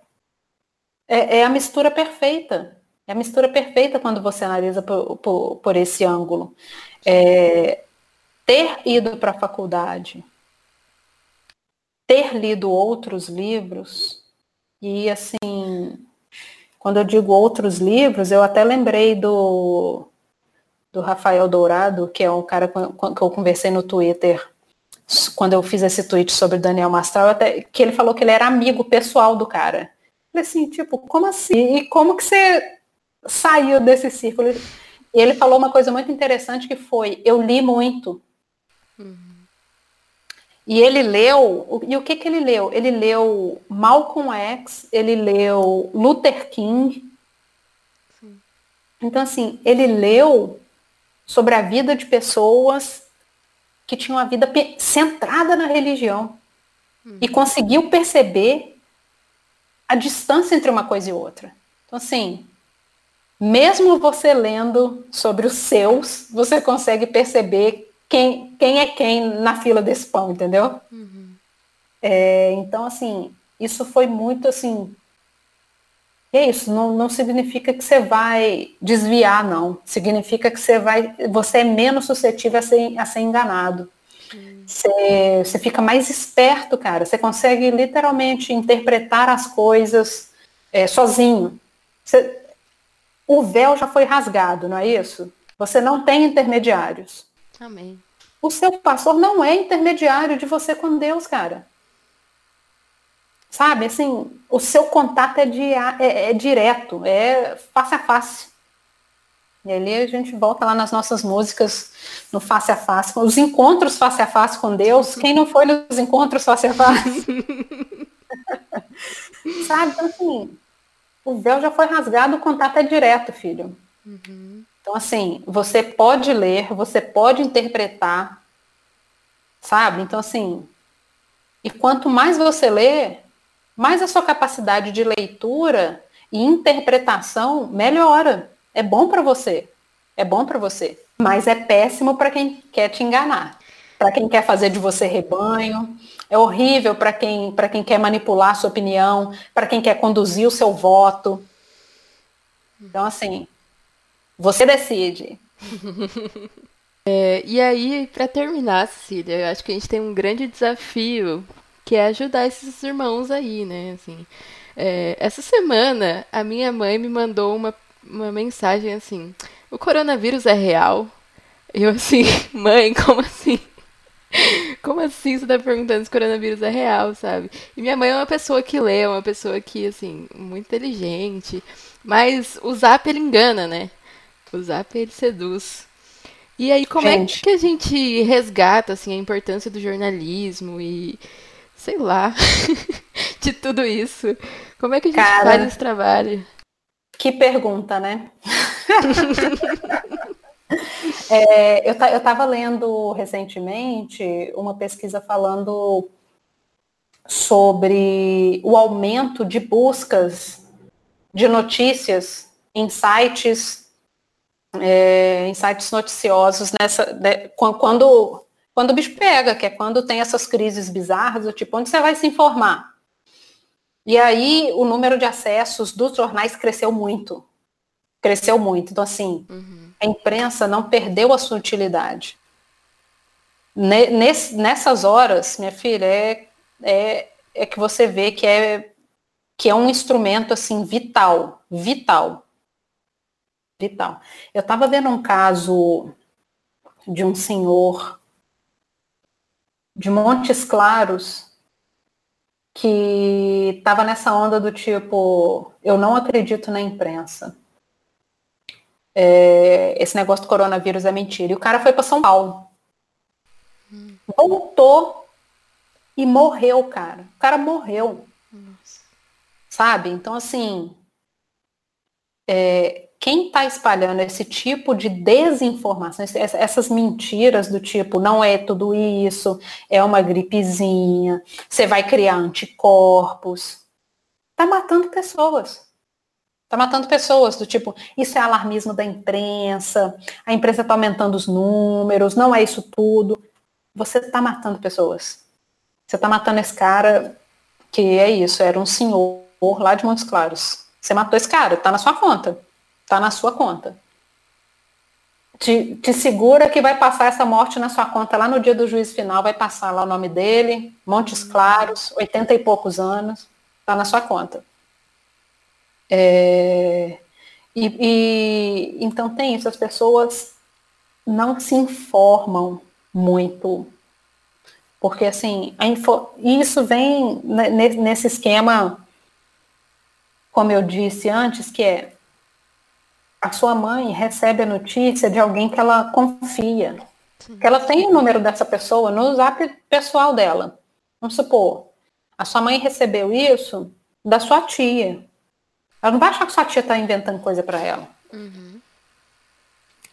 é, é, a mistura perfeita. É a mistura perfeita quando você analisa por, por, por esse ângulo. É, ter ido para a faculdade, ter lido outros livros, e assim, quando eu digo outros livros, eu até lembrei do, do Rafael Dourado, que é um cara que eu conversei no Twitter quando eu fiz esse tweet sobre Daniel Mastral, até que ele falou que ele era amigo pessoal do cara. Falei assim, tipo, como assim? E como que você saiu desse círculo? E ele falou uma coisa muito interessante que foi, eu li muito. Uhum. E ele leu, e o que que ele leu? Ele leu Malcolm X, ele leu Luther King. Sim. Então, assim, ele leu sobre a vida de pessoas que tinham a vida centrada na religião. Uhum. E conseguiu perceber a distância entre uma coisa e outra. Então, assim, mesmo você lendo sobre os seus, você consegue perceber quem, quem é quem na fila desse pão, entendeu? Uhum. É, então, assim, isso foi muito assim. é isso, não, não significa que você vai desviar, não. Significa que você vai. Você é menos suscetível a ser, a ser enganado. Uhum. Você, você fica mais esperto, cara. Você consegue literalmente interpretar as coisas é, sozinho. Você, o véu já foi rasgado, não é isso? Você não tem intermediários. Amém. O seu pastor não é intermediário de você com Deus, cara. Sabe, assim, o seu contato é, di é, é direto, é face a face. E ali a gente volta lá nas nossas músicas no face a face, os encontros face a face com Deus. Quem não foi nos encontros face a face? Sabe, então assim, o véu já foi rasgado, o contato é direto, filho. Uhum. Então, assim, você pode ler, você pode interpretar, sabe? Então, assim, e quanto mais você lê, mais a sua capacidade de leitura e interpretação melhora. É bom para você. É bom para você. Mas é péssimo para quem quer te enganar. Para quem quer fazer de você rebanho. É horrível para quem, quem quer manipular a sua opinião, para quem quer conduzir o seu voto. Então, assim, você decide. é, e aí, para terminar, Cecília, eu acho que a gente tem um grande desafio que é ajudar esses irmãos aí, né? Assim, é, essa semana a minha mãe me mandou uma, uma mensagem assim: o coronavírus é real? Eu assim, mãe, como assim? Como assim você tá perguntando se o coronavírus é real, sabe? E minha mãe é uma pessoa que lê, é uma pessoa que, assim, muito inteligente. Mas o zap ele engana, né? O Zap ele seduz. E aí, como é gente. é que a gente resgata assim, a importância do jornalismo e, sei lá, de tudo isso? Como é que a gente Cara, faz esse trabalho? Que pergunta, né? é, eu estava lendo recentemente uma pesquisa falando sobre o aumento de buscas de notícias em sites, é, em sites noticiosos nessa, né, quando, quando o bicho pega, que é quando tem essas crises bizarras, tipo, onde você vai se informar? E aí o número de acessos dos jornais cresceu muito. Cresceu muito. Então, assim, uhum. A imprensa não perdeu a sua utilidade. nessas horas, minha filha, é, é, é que você vê que é, que é um instrumento assim vital, vital. Vital. Eu estava vendo um caso de um senhor de Montes Claros que estava nessa onda do tipo, eu não acredito na imprensa. É, esse negócio do coronavírus é mentira. E o cara foi para São Paulo. Hum. Voltou e morreu, cara. O cara morreu. Nossa. Sabe? Então, assim, é, quem está espalhando esse tipo de desinformação, essas mentiras do tipo, não é tudo isso, é uma gripezinha, você vai criar anticorpos, está matando pessoas. Está matando pessoas do tipo, isso é alarmismo da imprensa, a imprensa está aumentando os números, não é isso tudo. Você está matando pessoas. Você está matando esse cara que é isso, era um senhor lá de Montes Claros. Você matou esse cara, está na sua conta. Está na sua conta. Te, te, segura que vai passar essa morte na sua conta lá no dia do juízo final, vai passar lá o nome dele, Montes Claros, 80 e poucos anos, está na sua conta. É, e, e, então tem isso, as pessoas não se informam muito. Porque assim, info, isso vem nesse esquema, como eu disse antes, que é a sua mãe recebe a notícia de alguém que ela confia. Que ela tem o número dessa pessoa no zap pessoal dela. Vamos supor, a sua mãe recebeu isso da sua tia. Ela não vai achar que sua tia está inventando coisa para ela. Uhum.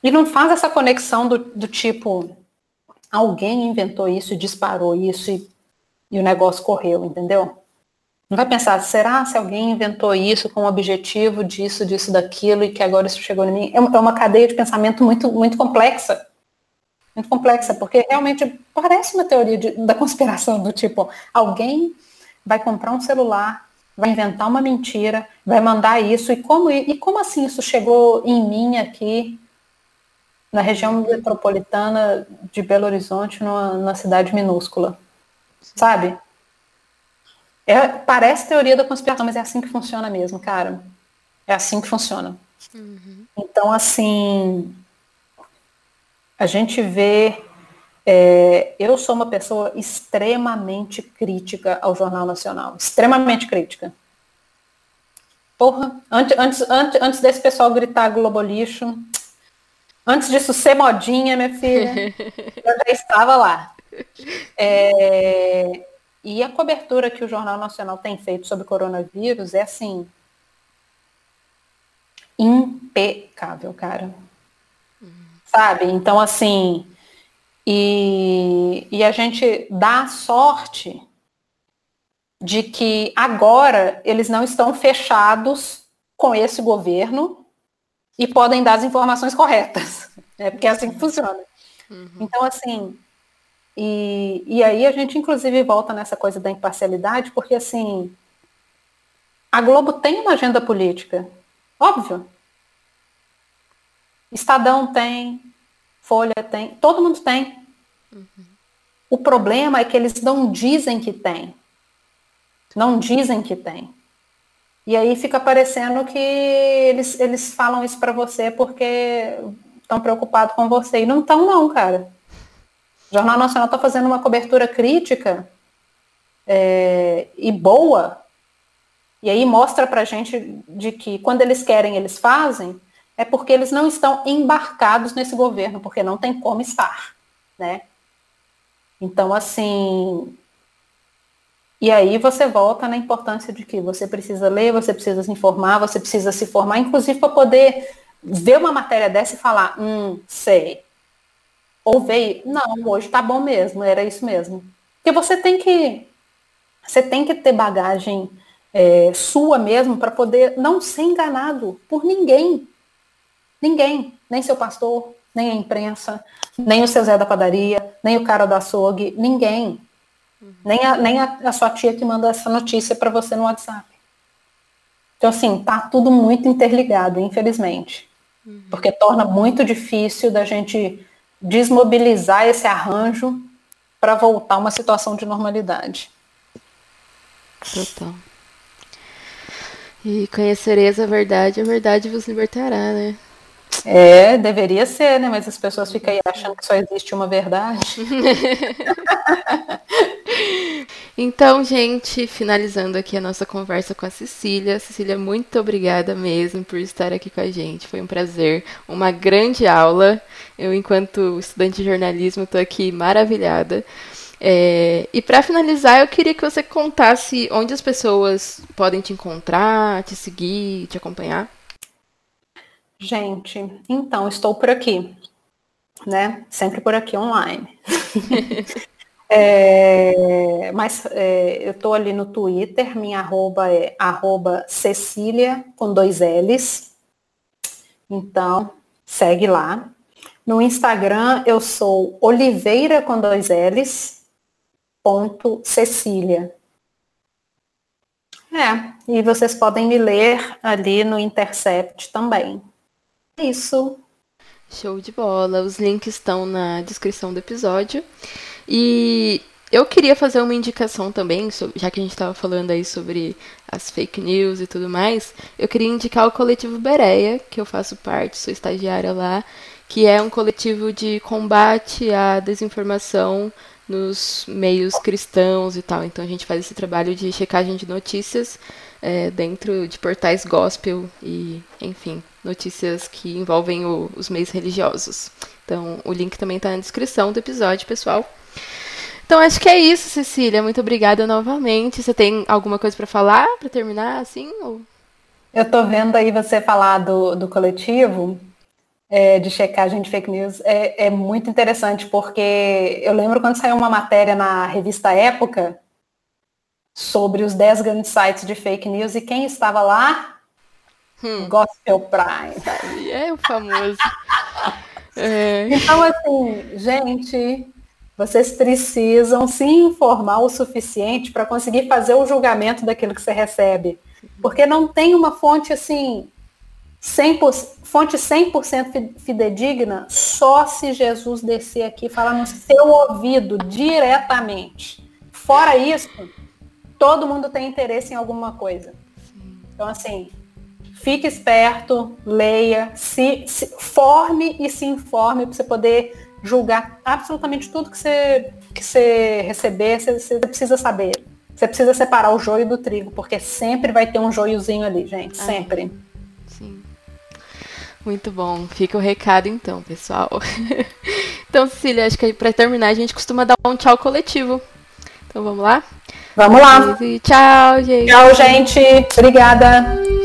E não faz essa conexão do, do, tipo, alguém inventou isso, disparou isso e, e o negócio correu, entendeu? Não vai pensar, será se alguém inventou isso com o objetivo disso, disso, daquilo, e que agora isso chegou em mim? É uma é cadeia de pensamento muito, muito complexa. Muito complexa, porque realmente parece uma teoria de, da conspiração do tipo, alguém vai comprar um celular, vai inventar uma mentira, vai mandar isso, e como, e como assim isso chegou em mim aqui, na região metropolitana de Belo Horizonte, numa, numa cidade minúscula? Sabe? É, parece teoria da conspiração, mas é assim que funciona mesmo, cara. É assim que funciona. Uhum. Então, assim, a gente vê. É, eu sou uma pessoa extremamente crítica ao Jornal Nacional. Extremamente crítica. Porra, antes, antes, antes, antes desse pessoal gritar Globo lixo, antes disso ser modinha, minha filha, eu já estava lá. É, e a cobertura que o Jornal Nacional tem feito sobre o coronavírus é assim impecável, cara. Uhum. Sabe? Então, assim, e, e a gente dá sorte de que agora eles não estão fechados com esse governo e podem dar as informações corretas. É porque é assim que funciona. Uhum. Então, assim, e, e aí a gente, inclusive, volta nessa coisa da imparcialidade, porque, assim, a Globo tem uma agenda política, óbvio. Estadão tem, Folha tem, todo mundo tem. Uhum. O problema é que eles não dizem que tem. Não dizem que tem. E aí fica parecendo que eles, eles falam isso para você porque estão preocupados com você. E não estão, não, cara. O Jornal Nacional está fazendo uma cobertura crítica é, e boa, e aí mostra para a gente de que quando eles querem, eles fazem, é porque eles não estão embarcados nesse governo, porque não tem como estar, né? Então, assim, e aí você volta na importância de que você precisa ler, você precisa se informar, você precisa se formar, inclusive para poder ver uma matéria dessa e falar, hum, sei, ou veio, não, hoje tá bom mesmo, era isso mesmo. Porque você tem que Você tem que ter bagagem é, sua mesmo para poder não ser enganado por ninguém. Ninguém, nem seu pastor, nem a imprensa, nem o seu Zé da padaria, nem o cara do açougue, ninguém. Uhum. Nem, a, nem a, a, sua tia que manda essa notícia para você no WhatsApp. Então, assim, tá tudo muito interligado, infelizmente. Uhum. Porque torna muito difícil da gente desmobilizar esse arranjo para voltar a uma situação de normalidade. Total. E conhecereis a verdade, a verdade vos libertará, né? É, deveria ser, né? Mas as pessoas ficam aí achando que só existe uma verdade. então, gente, finalizando aqui a nossa conversa com a Cecília. Cecília, muito obrigada mesmo por estar aqui com a gente. Foi um prazer, uma grande aula. Eu, enquanto estudante de jornalismo, estou aqui maravilhada. É, e para finalizar, eu queria que você contasse onde as pessoas podem te encontrar, te seguir, te acompanhar. Gente, então, estou por aqui, né? Sempre por aqui online. é, mas é, eu estou ali no Twitter, minha arroba é arroba Cecília com dois L's. Então, segue lá. No Instagram eu sou Oliveira com dois L's, ponto Cecília. É, e vocês podem me ler ali no Intercept também. Isso. Show de bola. Os links estão na descrição do episódio. E eu queria fazer uma indicação também, já que a gente estava falando aí sobre as fake news e tudo mais. Eu queria indicar o coletivo Bereia, que eu faço parte, sou estagiária lá, que é um coletivo de combate à desinformação nos meios cristãos e tal. Então a gente faz esse trabalho de checagem de notícias é, dentro de portais gospel e, enfim, notícias que envolvem o, os meios religiosos. Então, o link também está na descrição do episódio, pessoal. Então, acho que é isso, Cecília. Muito obrigada novamente. Você tem alguma coisa para falar, para terminar, assim? Ou... Eu estou vendo aí você falar do, do coletivo é, de checagem de fake news. É, é muito interessante, porque eu lembro quando saiu uma matéria na revista Época sobre os 10 grandes sites de fake news e quem estava lá? Hum. Gospel Prime. É o famoso. é. Então, assim, gente, vocês precisam se informar o suficiente para conseguir fazer o julgamento daquilo que você recebe. Porque não tem uma fonte assim, 100%, fonte 100% fidedigna, só se Jesus descer aqui e falar no seu ouvido diretamente. Fora isso, todo mundo tem interesse em alguma coisa. Então, assim, fique esperto, leia, se, se forme e se informe para você poder julgar absolutamente tudo que você, que você receber, você, você, precisa saber. Você precisa separar o joio do trigo, porque sempre vai ter um joiozinho ali, gente. Sempre. sim. Muito bom. Fica o recado então, pessoal. então, Cecília, acho que para terminar a gente costuma dar um tchau coletivo. Então vamos lá? Vamos lá. E tchau, gente. Tchau, gente. Obrigada.